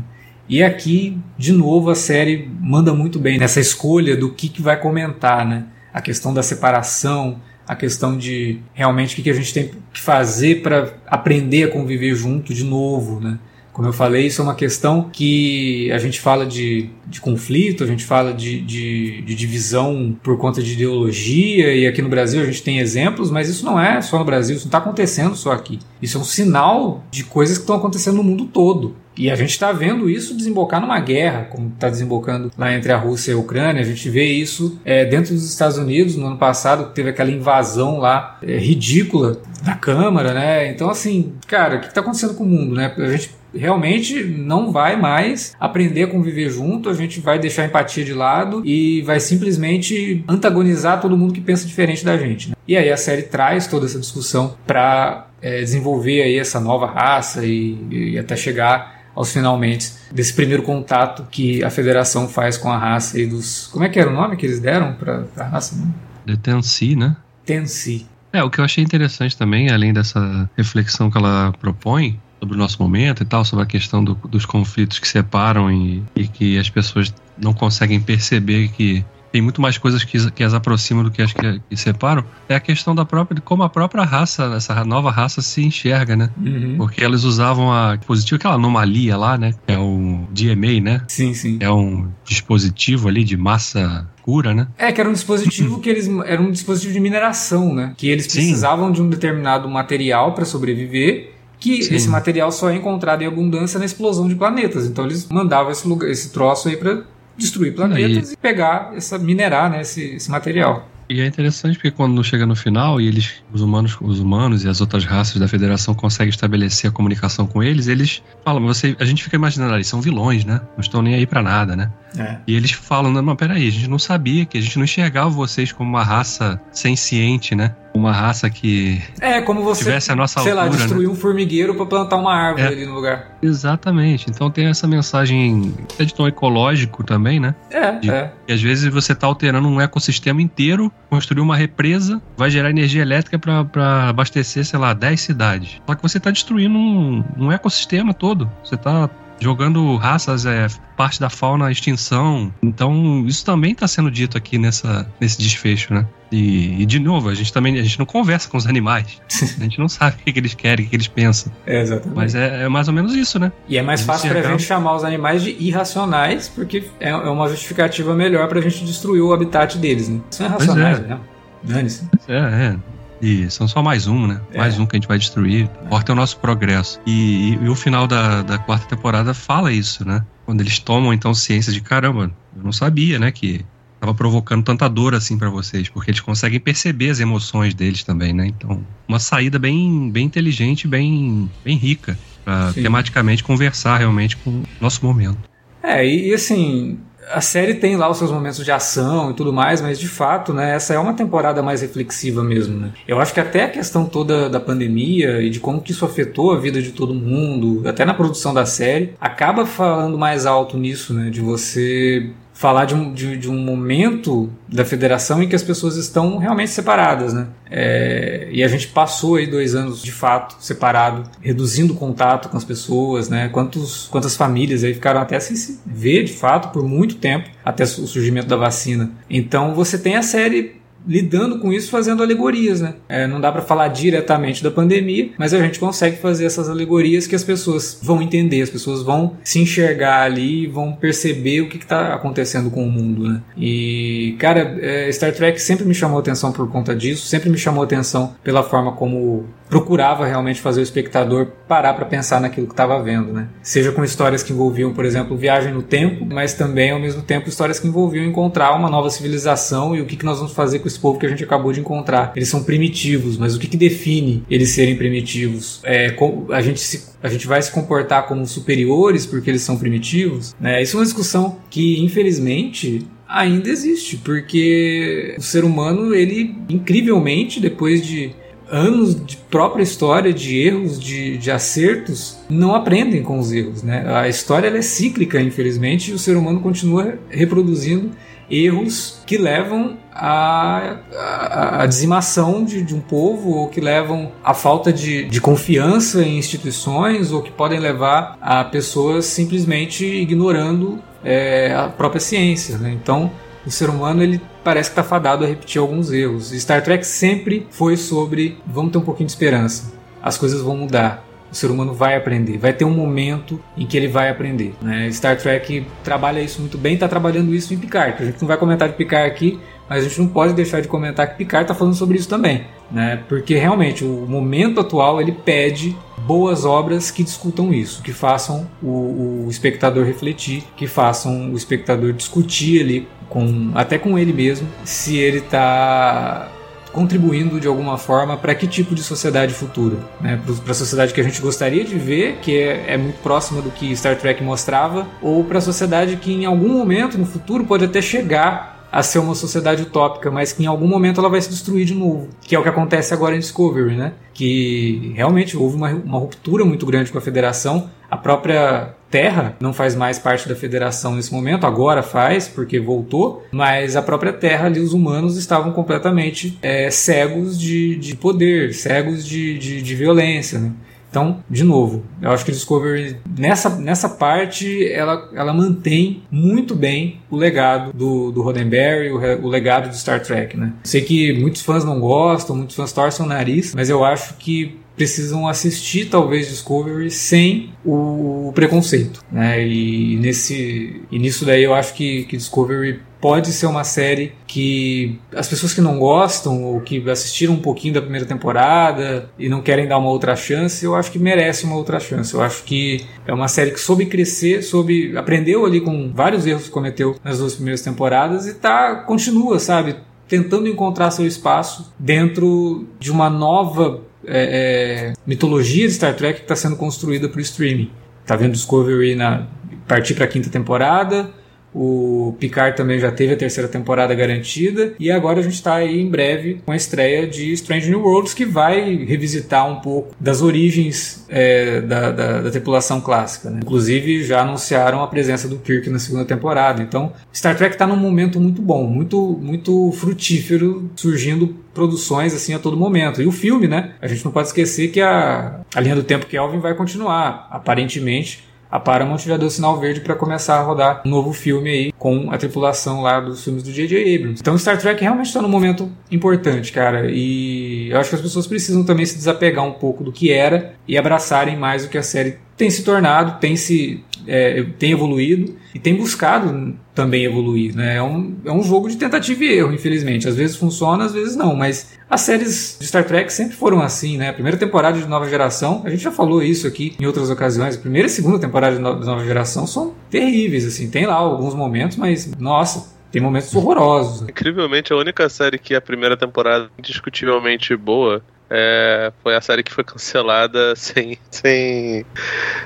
E aqui, de novo, a série manda muito bem nessa escolha do que, que vai comentar, né? A questão da separação, a questão de realmente o que, que a gente tem que fazer para aprender a conviver junto de novo, né? Como eu falei, isso é uma questão que a gente fala de, de conflito, a gente fala de, de, de, divisão por conta de ideologia, e aqui no Brasil a gente tem exemplos, mas isso não é só no Brasil, isso não está acontecendo só aqui. Isso é um sinal de coisas que estão acontecendo no mundo todo. E a gente está vendo isso desembocar numa guerra, como está desembocando lá entre a Rússia e a Ucrânia. A gente vê isso é, dentro dos Estados Unidos. No ano passado teve aquela invasão lá é, ridícula da Câmara, né? Então, assim, cara, o que está acontecendo com o mundo, né? A gente realmente não vai mais aprender a conviver junto, a gente vai deixar a empatia de lado e vai simplesmente antagonizar todo mundo que pensa diferente da gente. Né? E aí a série traz toda essa discussão para é, desenvolver aí essa nova raça e, e até chegar aos finalmente desse primeiro contato que a federação faz com a raça e dos. Como é que era o nome que eles deram para a raça? Né? The Tensi, né? Tensi. É, o que eu achei interessante também, além dessa reflexão que ela propõe sobre o nosso momento e tal, sobre a questão do, dos conflitos que separam e, e que as pessoas não conseguem perceber que tem muito mais coisas que, que as aproximam do que as que, que, separam, é a questão da própria, de como a própria raça, essa nova raça se enxerga, né? Uhum. Porque eles usavam a dispositivo, aquela anomalia lá, né? É o DMA, né? Sim, sim. É um dispositivo ali de massa cura, né? É, que era um dispositivo que eles. Era um dispositivo de mineração, né? Que eles precisavam sim. de um determinado material para sobreviver que Sim. esse material só é encontrado em abundância na explosão de planetas. Então eles mandavam esse, lugar, esse troço aí para destruir planetas e... e pegar essa minerar né, esse, esse material. E é interessante porque quando chega no final e eles, os humanos, os humanos e as outras raças da Federação conseguem estabelecer a comunicação com eles, eles falam, você, a gente fica imaginando, eles são vilões, né? Não estão nem aí para nada, né? É. E eles falam, não, peraí, a gente não sabia que a gente não enxergava vocês como uma raça senciente, né? Uma raça que é como você tivesse a nossa sei altura, lá, destruir né? um formigueiro para plantar uma árvore é. ali no lugar. Exatamente. Então tem essa mensagem até de tom ecológico também, né? É, de, é. Que às vezes você está alterando um ecossistema inteiro, construir uma represa, vai gerar energia elétrica para abastecer, sei lá, 10 cidades. Só que você está destruindo um, um ecossistema todo. Você está jogando raças, é, parte da fauna extinção. Então, isso também está sendo dito aqui nessa, nesse desfecho, né? E, e, de novo, a gente também a gente não conversa com os animais. A gente não sabe o que, eles querem, o que, eles pensam. É, exatamente. Mas é, é, mais ou menos isso, né? E é mais fácil para a gente chamar os animais de irracionais, porque é, é uma justificativa melhor para a gente destruir o habitat deles, né? São irracionais, é. né? Dane-se. É, é. E são só mais um, né? É. Mais um que a gente vai destruir. Importa é o nosso progresso. E, e, e, o final da, da quarta temporada fala isso, né? Quando eles tomam então ciência de caramba, eu não sabia, né? Que tava provocando tanta dor assim para vocês, porque eles conseguem perceber as emoções deles também, né? Então, uma saída bem, bem inteligente, bem, bem rica para tematicamente conversar realmente com o nosso momento. É, e assim, a série tem lá os seus momentos de ação e tudo mais, mas de fato, né, essa é uma temporada mais reflexiva mesmo, né? Eu acho que até a questão toda da pandemia e de como que isso afetou a vida de todo mundo, até na produção da série, acaba falando mais alto nisso, né, de você falar de um, de, de, um momento da federação em que as pessoas estão realmente separadas, né? É, e a gente passou aí dois anos de fato separado, reduzindo o contato com as pessoas, né? Quantos, quantas famílias aí ficaram até sem se ver de fato por muito tempo, até o surgimento da vacina. Então você tem a série lidando com isso fazendo alegorias, né? É, não dá para falar diretamente da pandemia, mas a gente consegue fazer essas alegorias que as pessoas vão entender, as pessoas vão se enxergar ali, vão perceber o que está acontecendo com o mundo, né? E cara, é, Star Trek sempre me chamou atenção por conta disso, sempre me chamou atenção pela forma como procurava realmente fazer o espectador parar para pensar naquilo que estava vendo, né? Seja com histórias que envolviam, por exemplo, viagem no tempo, mas também ao mesmo tempo histórias que envolviam encontrar uma nova civilização e o que, que nós vamos fazer com esse povo que a gente acabou de encontrar. Eles são primitivos, mas o que, que define eles serem primitivos? É, a gente se a gente vai se comportar como superiores porque eles são primitivos, né? Isso é uma discussão que infelizmente ainda existe, porque o ser humano, ele incrivelmente depois de anos de própria história, de erros, de, de acertos, não aprendem com os erros. Né? A história é cíclica, infelizmente, e o ser humano continua reproduzindo erros que levam à, à, à dizimação de, de, um povo, ou que levam à falta de, de confiança em instituições, ou que podem levar a pessoas simplesmente ignorando é, a própria ciência. Né? Então, o ser humano ele parece que está fadado a repetir alguns erros. Star Trek sempre foi sobre vamos ter um pouquinho de esperança, as coisas vão mudar. O ser humano vai aprender, vai ter um momento em que ele vai aprender. Né? Star Trek trabalha isso muito bem, está trabalhando isso em Picard. A gente não vai comentar de Picard aqui, mas a gente não pode deixar de comentar que Picard está falando sobre isso também, né? Porque realmente o momento atual ele pede boas obras que discutam isso, que façam o, o espectador refletir, que façam o espectador discutir ali com até com ele mesmo se ele está contribuindo de alguma forma para que tipo de sociedade futura, né? Para a sociedade que a gente gostaria de ver, que é, é muito próxima do que Star Trek mostrava, ou para a sociedade que em algum momento no futuro pode até chegar a ser uma sociedade utópica, mas que em algum momento ela vai se destruir de novo, que é o que acontece agora em Discovery, né? Que realmente houve uma, uma ruptura muito grande com a Federação, a própria Terra não faz mais parte da Federação nesse momento, agora faz, porque voltou, mas a própria Terra ali, os humanos estavam completamente é, cegos de, de poder, cegos de, de, de violência, né? Então, de novo, eu acho que Discovery, nessa, nessa parte, ela, ela mantém muito bem o legado do, do Roddenberry, o, o legado do Star Trek, né? Sei que muitos fãs não gostam, muitos fãs torcem o nariz, mas eu acho que precisam assistir talvez Discovery sem o preconceito, né? E nesse e nisso daí eu acho que, que Discovery pode ser uma série que as pessoas que não gostam ou que assistiram um pouquinho da primeira temporada e não querem dar uma outra chance, eu acho que merece uma outra chance. Eu acho que é uma série que soube crescer, soube aprendeu ali com vários erros que cometeu nas duas primeiras temporadas e tá continua, sabe, tentando encontrar seu espaço dentro de uma nova é, é, mitologia de Star Trek que está sendo construída para o streaming. Tá vendo Discovery na partir para a quinta temporada, o Picard também já teve a terceira temporada garantida e agora a gente está aí em breve com a estreia de Strange New Worlds que vai revisitar um pouco das origens é, da, da, da, tripulação clássica. Né? Inclusive já anunciaram a presença do Kirk na segunda temporada. Então Star Trek está num momento muito bom, muito muito frutífero, surgindo produções assim a todo momento. E o filme, né? A gente não pode esquecer que a, a linha do tempo Kelvin vai continuar, aparentemente a Paramount já deu sinal verde para começar a rodar um novo filme aí com a tripulação lá dos filmes do J.J. Abrams. Então Star Trek realmente está num momento importante, cara, e eu acho que as pessoas precisam também se desapegar um pouco do que era e abraçarem mais o que a série tem se tornado, tem se é, tem evoluído e tem buscado também evoluir. Né? É, um, é um jogo de tentativa e erro, infelizmente. Às vezes funciona, às vezes não. Mas as séries de Star Trek sempre foram assim. Né? A primeira temporada de nova geração, a gente já falou isso aqui em outras ocasiões. A primeira e segunda temporada de nova geração são terríveis. assim Tem lá alguns momentos, mas nossa. Tem momentos horrorosos. Incrivelmente, a única série que a primeira temporada indiscutivelmente boa é, foi a série que foi cancelada sem, sem,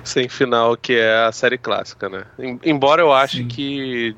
sem final, que é a série clássica, né? Embora eu ache Sim. que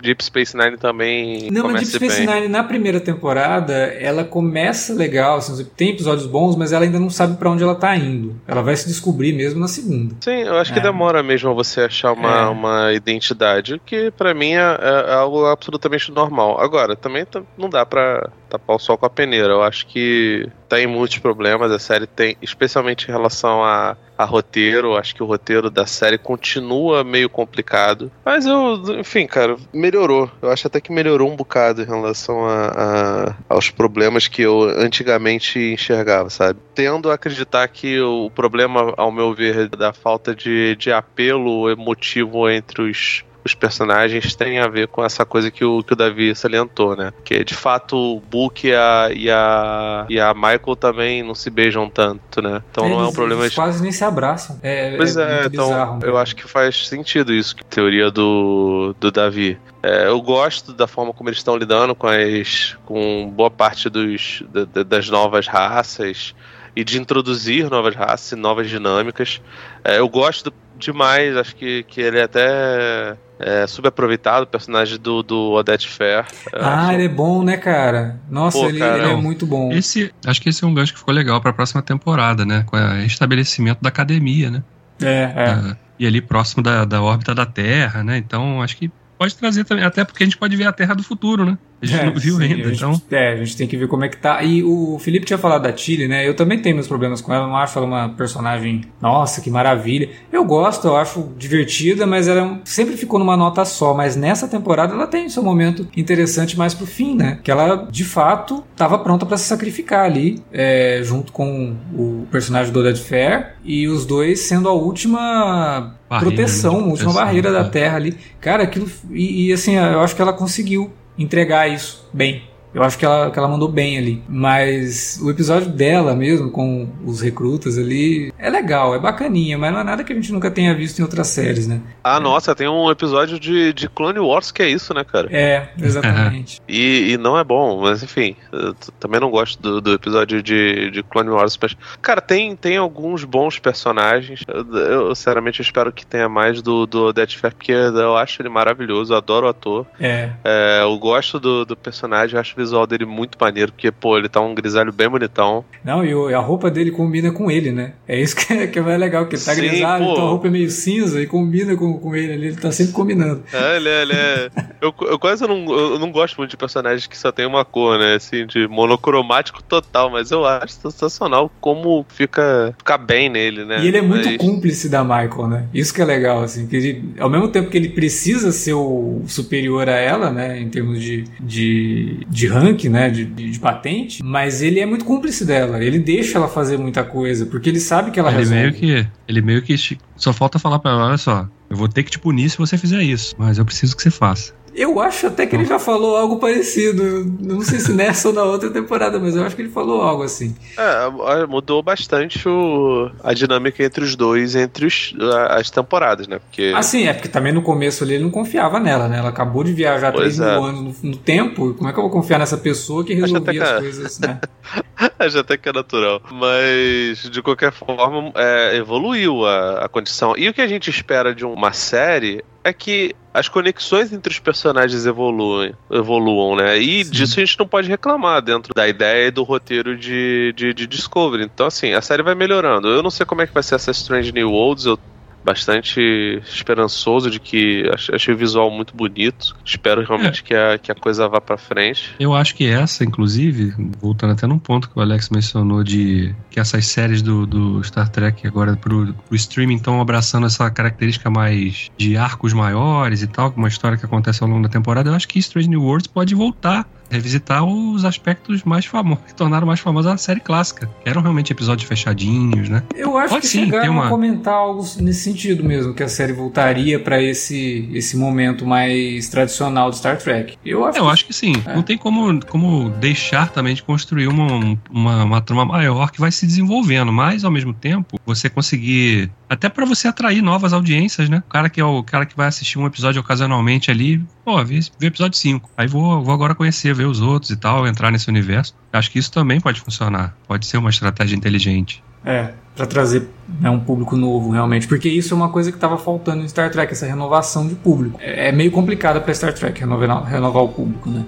Deep, Space Nine também. Não, mas Deep Space bem. Nine na primeira temporada ela começa legal, assim, tem episódios bons, mas ela ainda não sabe para onde ela tá indo. Ela vai se descobrir mesmo na segunda. Sim, eu acho é. que demora mesmo você achar uma, é. uma identidade, que para mim é, é, algo absolutamente normal. Agora, também não dá pra tapar o sol com a peneira. Eu acho que tem muitos problemas. A série tem, especialmente em relação a, a roteiro. Acho que o roteiro da série continua meio complicado. Mas eu, enfim, cara, melhorou. Eu acho até que melhorou um bocado em relação a, a aos problemas que eu antigamente enxergava, sabe? Tendo a acreditar que o problema, ao meu ver, da falta de, de apelo emotivo entre os os personagens têm a ver com essa coisa que o, que o Davi salientou, né? Que de fato o Book e a, e a, e a Michael também não se beijam tanto, né? Então eles, não é um problema eles de. quase nem se abraçam. É, Pois é, muito então bizarro. eu acho que faz sentido isso, teoria do, do Davi. É, eu gosto da forma como eles estão lidando com as com boa parte dos, da- da- das novas raças e de introduzir novas raças e novas dinâmicas. É, eu gosto demais, acho que, que ele é até é, subaproveitado, o personagem do, do Odette Fair. Eu Ah, acho- ele é bom, né, cara? Nossa, Pô, ele, cara, ele é não. muito bom. Esse, acho que esse é um gancho que ficou legal pra próxima temporada, né? Com o estabelecimento da academia, né? É, é. Ah, e ali próximo da, da órbita da Terra, né? Então acho que pode trazer também, até porque a gente pode ver a Terra do futuro, né? A gente É, não viu sim, ainda, gente, então. É, a gente tem que ver como é que tá. E o Felipe tinha falado da Tilly, né? Eu também tenho meus problemas com ela, não acho ela uma personagem, nossa, que maravilha. Eu gosto, eu acho divertida, mas ela é um- sempre ficou numa nota só. Mas nessa temporada ela tem seu momento interessante mais pro fim, né? Que ela, de fato, tava pronta pra se sacrificar ali, é, junto com o personagem do Odette Fair, e os dois sendo a última Barreira, proteção, né, a última proteção, barreira da é. Terra ali. Cara, aquilo. E, e, assim, eu acho que ela conseguiu entregar isso bem. Eu acho que ela, que ela mandou bem ali. Mas o episódio dela mesmo, com os recrutas ali, é legal, é bacaninha, mas não é nada que a gente nunca tenha visto em outras séries, né? Ah, nossa, tem um episódio de, de Clone Wars que é isso, né, cara? É, exatamente. E, e não é bom, mas enfim, eu também não gosto do, do episódio de, de Clone Wars. mas- Cara, tem, tem alguns bons personagens. Eu, eu, sinceramente espero que tenha mais do, do Odette Fair, porque eu acho ele maravilhoso, eu adoro o ator. É. É, eu gosto do, do personagem, eu acho visual dele muito maneiro, porque, pô, ele tá um grisalho bem bonitão. Não, e a roupa dele combina com ele, né? É isso que é, que é mais legal, que ele tá Sim, grisalho, pô. então a roupa é meio cinza e combina com, com ele ali, ele tá sempre combinando. É, ele é. Ele é eu, eu quase não, eu não gosto muito de personagens que só tem uma cor, né? Assim, de monocromático total, mas eu acho sensacional como fica, fica bem nele, né? E ele é muito Mas- cúmplice da Michael, né? Isso que é legal, assim. Que ele, ao mesmo tempo que ele precisa ser o superior a ela, né? Em termos de, de, de rank, né? De, de, de patente. Mas ele é muito cúmplice dela. Ele deixa ela fazer muita coisa. Porque ele sabe que ela Ele resolve. meio que. Ele meio que. Só falta falar pra ela, olha só, eu vou ter que te punir se você fizer isso, mas eu preciso que você faça. Eu acho até que ele já falou algo parecido. Não sei se nessa ou na outra temporada, mas eu acho que ele falou algo assim. É, mudou bastante o, a dinâmica entre os dois, entre os- as temporadas, né? Porque. Assim, é porque também no começo ali ele não confiava nela, né? Ela acabou de viajar Pois 3 mil é. anos no, no tempo. Como é que eu vou confiar nessa pessoa que Acho resolvia que as é. coisas, né? Já até que é natural. Mas, de qualquer forma, é, evoluiu a, a condição. E o que a gente espera de uma série é que as conexões entre os personagens evoluem, evoluam, né? E Sim. disso a gente não pode reclamar dentro da ideia e do roteiro de, de, de Discovery. Então, assim, a série vai melhorando. Eu não sei como é que vai ser essa Strange New Worlds, eu bastante esperançoso de que ach- achei o visual muito bonito. Espero realmente que, a, que a coisa vá pra frente. Eu acho que essa, inclusive, voltando até num ponto que o Alex mencionou de que essas séries do, do Star Trek agora pro, pro streaming estão abraçando essa característica mais de arcos maiores e tal, uma história que acontece ao longo da temporada, eu acho que Strange New Worlds pode voltar revisitar os aspectos mais famosos, que tornaram mais famosa a série clássica, que eram realmente episódios fechadinhos, né? Eu acho Pode que sim, chegaram tem uma- a comentar algo nesse sentido mesmo, que a série voltaria pra esse, esse momento mais tradicional de Star Trek. Eu acho Eu que acho que sim. É. Não tem como, como deixar também de construir uma, uma, uma trama maior que vai se desenvolvendo, mas ao mesmo tempo você conseguir. Até pra você atrair novas audiências, né? O cara que é o cara que vai assistir um episódio ocasionalmente ali, pô, vê o episódio 5. Aí vou, vou agora conhecer, ver os outros e tal, entrar nesse universo. Acho que isso também pode funcionar. Pode ser uma estratégia inteligente. É, pra trazer né, um público novo, realmente. Porque isso é uma coisa que tava faltando em Star Trek, essa renovação de público. É, é meio complicado pra Star Trek renovar, renovar o público, né?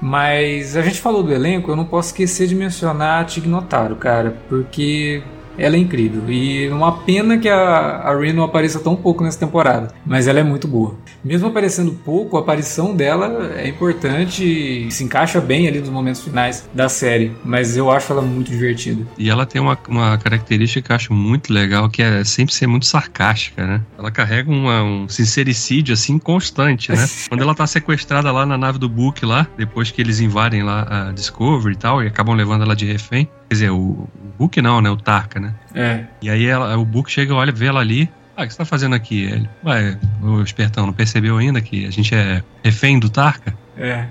Mas a gente falou do elenco, eu não posso esquecer de mencionar a Tig Notaro, cara, porque ela é incrível. E uma pena que a, a Reno apareça tão pouco nessa temporada, mas ela é muito boa. Mesmo aparecendo pouco, a aparição dela é importante e se encaixa bem ali nos momentos finais da série, mas eu acho ela muito divertida. E ela tem uma, uma característica que eu acho muito legal, que é sempre ser muito sarcástica, né? Ela carrega uma- um sincericídio, assim, constante, né? Quando ela tá sequestrada lá na nave do Book lá, depois que eles invadem lá a Discovery e tal, e acabam levando ela de refém. Quer dizer, o, o Book não, né? O Tarka, né? É, E aí ela- o Book chega, olha, vê ela ali, Ah, o que você tá fazendo aqui? Ele, ué, o espertão não percebeu ainda que a gente é refém do Tarka? É.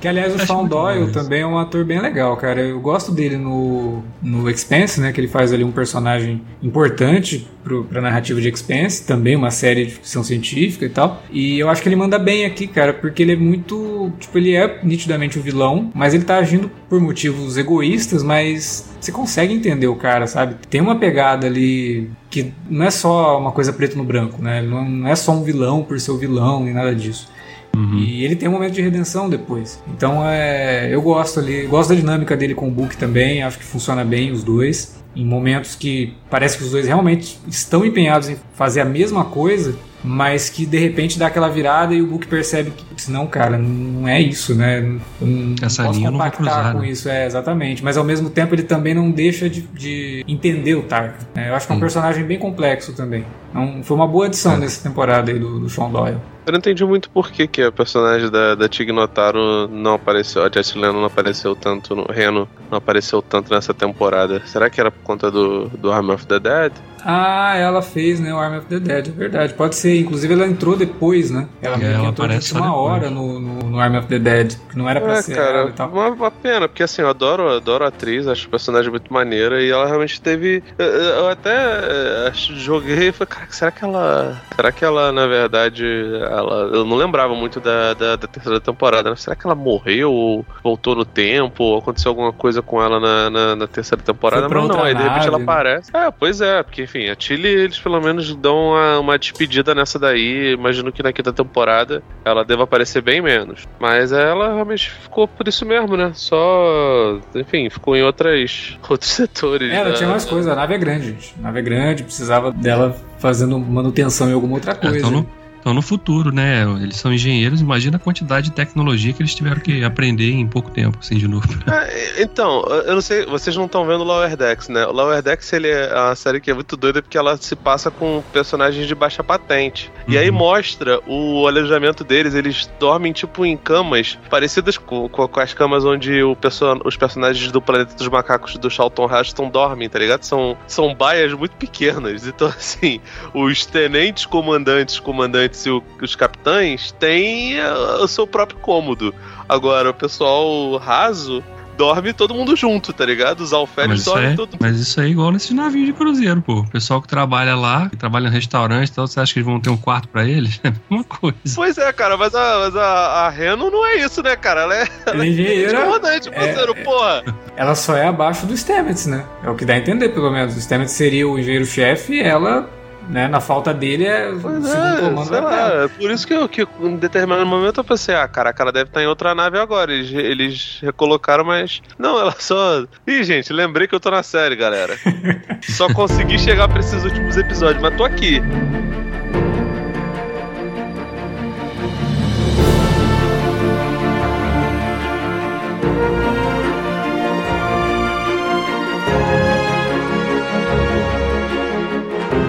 Que aliás o Sean Doyle também é um ator bem legal, cara. Eu gosto dele no, no Expense, né? Que ele faz ali um personagem importante pro, pra narrativa de Expense, também uma série de ficção científica e tal. E eu acho que ele manda bem aqui, cara, porque ele é muito. Tipo, ele é nitidamente o um vilão, mas ele tá agindo por motivos egoístas, mas você consegue entender o cara, sabe? Tem uma pegada ali que não é só uma coisa preto no branco, né? Não é só um vilão por ser o vilão, nem nada disso. Uhum. E ele tem um momento de redenção depois. Então é, eu gosto ali, gosto da dinâmica dele com o Book também, acho que funciona bem os dois. Em momentos que parece que os dois realmente estão empenhados em fazer a mesma coisa, mas que de repente dá aquela virada e o Book percebe que, não, cara, não é isso, né? Não Essa posso linha compactar não vai cruzar, com né? isso, é, exatamente. Mas ao mesmo tempo ele também não deixa de, de entender o Tark. Né? Eu acho que é um personagem bem complexo também. Então, foi uma boa adição é. nessa temporada aí do, do Sean Doyle. Eu não entendi muito por que, que a personagem da, da Tig Notaro não apareceu, a Jessie Leno não apareceu tanto, no Reno não apareceu tanto nessa temporada. Será que era por conta do, do Arm of the Dead? Ah, ela fez, né, o Arm of the Dead, é verdade. Pode ser, inclusive ela entrou depois, né? Ela, é, ela entrou aparece uma hora no, no, no, Arm of the Dead, que não era pra é, ser cara, ela e tal. Uma, uma pena, porque assim, eu adoro, adoro a atriz, acho o personagem muito maneira e ela realmente teve. Eu, eu até eh, joguei e falei, cara, será que ela. Será que ela, na verdade, ela. Eu não lembrava muito da, da, da terceira temporada, né? Será que ela morreu ou voltou no tempo? Ou aconteceu alguma coisa com ela na, na, na terceira temporada? Mas não, aí de repente nave, ela né? aparece. É, pois é, porque enfim, a Tilly, eles pelo menos dão uma, uma despedida nessa daí. Imagino que na quinta temporada ela deva aparecer bem menos. Mas ela realmente ficou por isso mesmo, né? Só. Enfim, ficou em outras, outros setores. É, ela da- tinha mais coisa, a nave é grande, gente. A nave é grande, precisava dela fazendo manutenção em alguma outra coisa. Então no, então no futuro, né? Eles são engenheiros, imagina a quantidade de tecnologia que eles tiveram que aprender em pouco tempo, assim, de novo. Ah, então, eu não sei, vocês não estão vendo Lower Decks, né? O Lower Decks ele é uma série que é muito doida porque ela se passa com personagens de baixa patente. E aí Uhum. mostra o alojamento deles, eles dormem tipo em camas parecidas com, com, com as camas onde o perso os personagens do Planeta dos Macacos do Charlton Heston dormem, tá ligado? São, são baias muito pequenas. Então, assim, os tenentes comandantes, comandantes e o- os capitães têm eh, o seu próprio cômodo. Agora, o pessoal raso dorme todo mundo junto, tá ligado? Os mas, alferes isso dormem é, todo mundo. mas isso aí é igual nesses navios de cruzeiro, pô. O pessoal que trabalha lá, que trabalha em restaurante e tal, você acha que eles vão ter um quarto pra eles? É a mesma coisa. Pois é, cara, mas a, mas a, a Reno não é isso, né, cara? Ela é, Ela é engenheira, comandante, é- parceiro, porra. ela só é abaixo do Stamets, né? É o que dá a entender, pelo menos. O Stamets seria o engenheiro-chefe e ela, né, na falta dele, é Pois segundo é, comando sei lá, é por isso que, eu, que em determinado momento eu pensei, ah, caraca, ela deve estar em outra nave agora. Eles, eles recolocaram, mas. Não, ela só. Ih, gente, lembrei que eu tô na série, galera. só consegui chegar pra esses últimos episódios, mas tô aqui.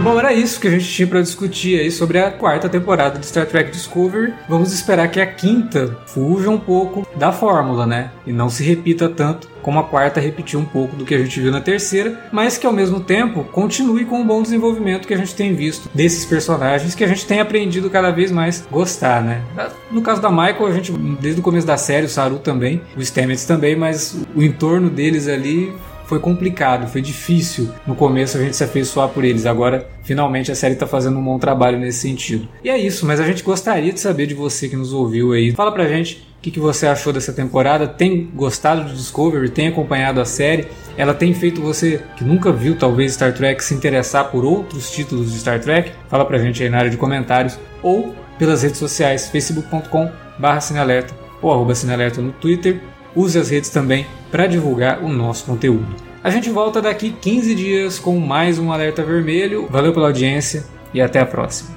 Bom, era isso que a gente tinha pra discutir aí sobre a quarta temporada de Star Trek Discovery. Vamos esperar que a quinta fuja um pouco da fórmula, né? E não se repita tanto como a quarta repetiu um pouco do que a gente viu na terceira, mas que ao mesmo tempo continue com o bom desenvolvimento que a gente tem visto desses personagens que a gente tem aprendido cada vez mais gostar, né? No caso da Michael, a gente desde o começo da série, o Saru também, o Stamets também, mas o entorno deles ali foi complicado, foi difícil. No começo a gente se afeiçoar por eles, agora finalmente a série está fazendo um bom trabalho nesse sentido. E é isso, mas a gente gostaria de saber de você que nos ouviu aí. Fala pra gente o que, que você achou dessa temporada. Tem gostado de Discovery? Tem acompanhado a série? Ela tem feito você que nunca viu talvez Star Trek se interessar por outros títulos de Star Trek? Fala pra gente aí na área de comentários ou pelas redes sociais facebook.com barra ou arroba no Twitter. Use as redes também para divulgar o nosso conteúdo. A gente volta daqui 15 dias com mais um Alerta Vermelho. Valeu pela audiência e até a próxima.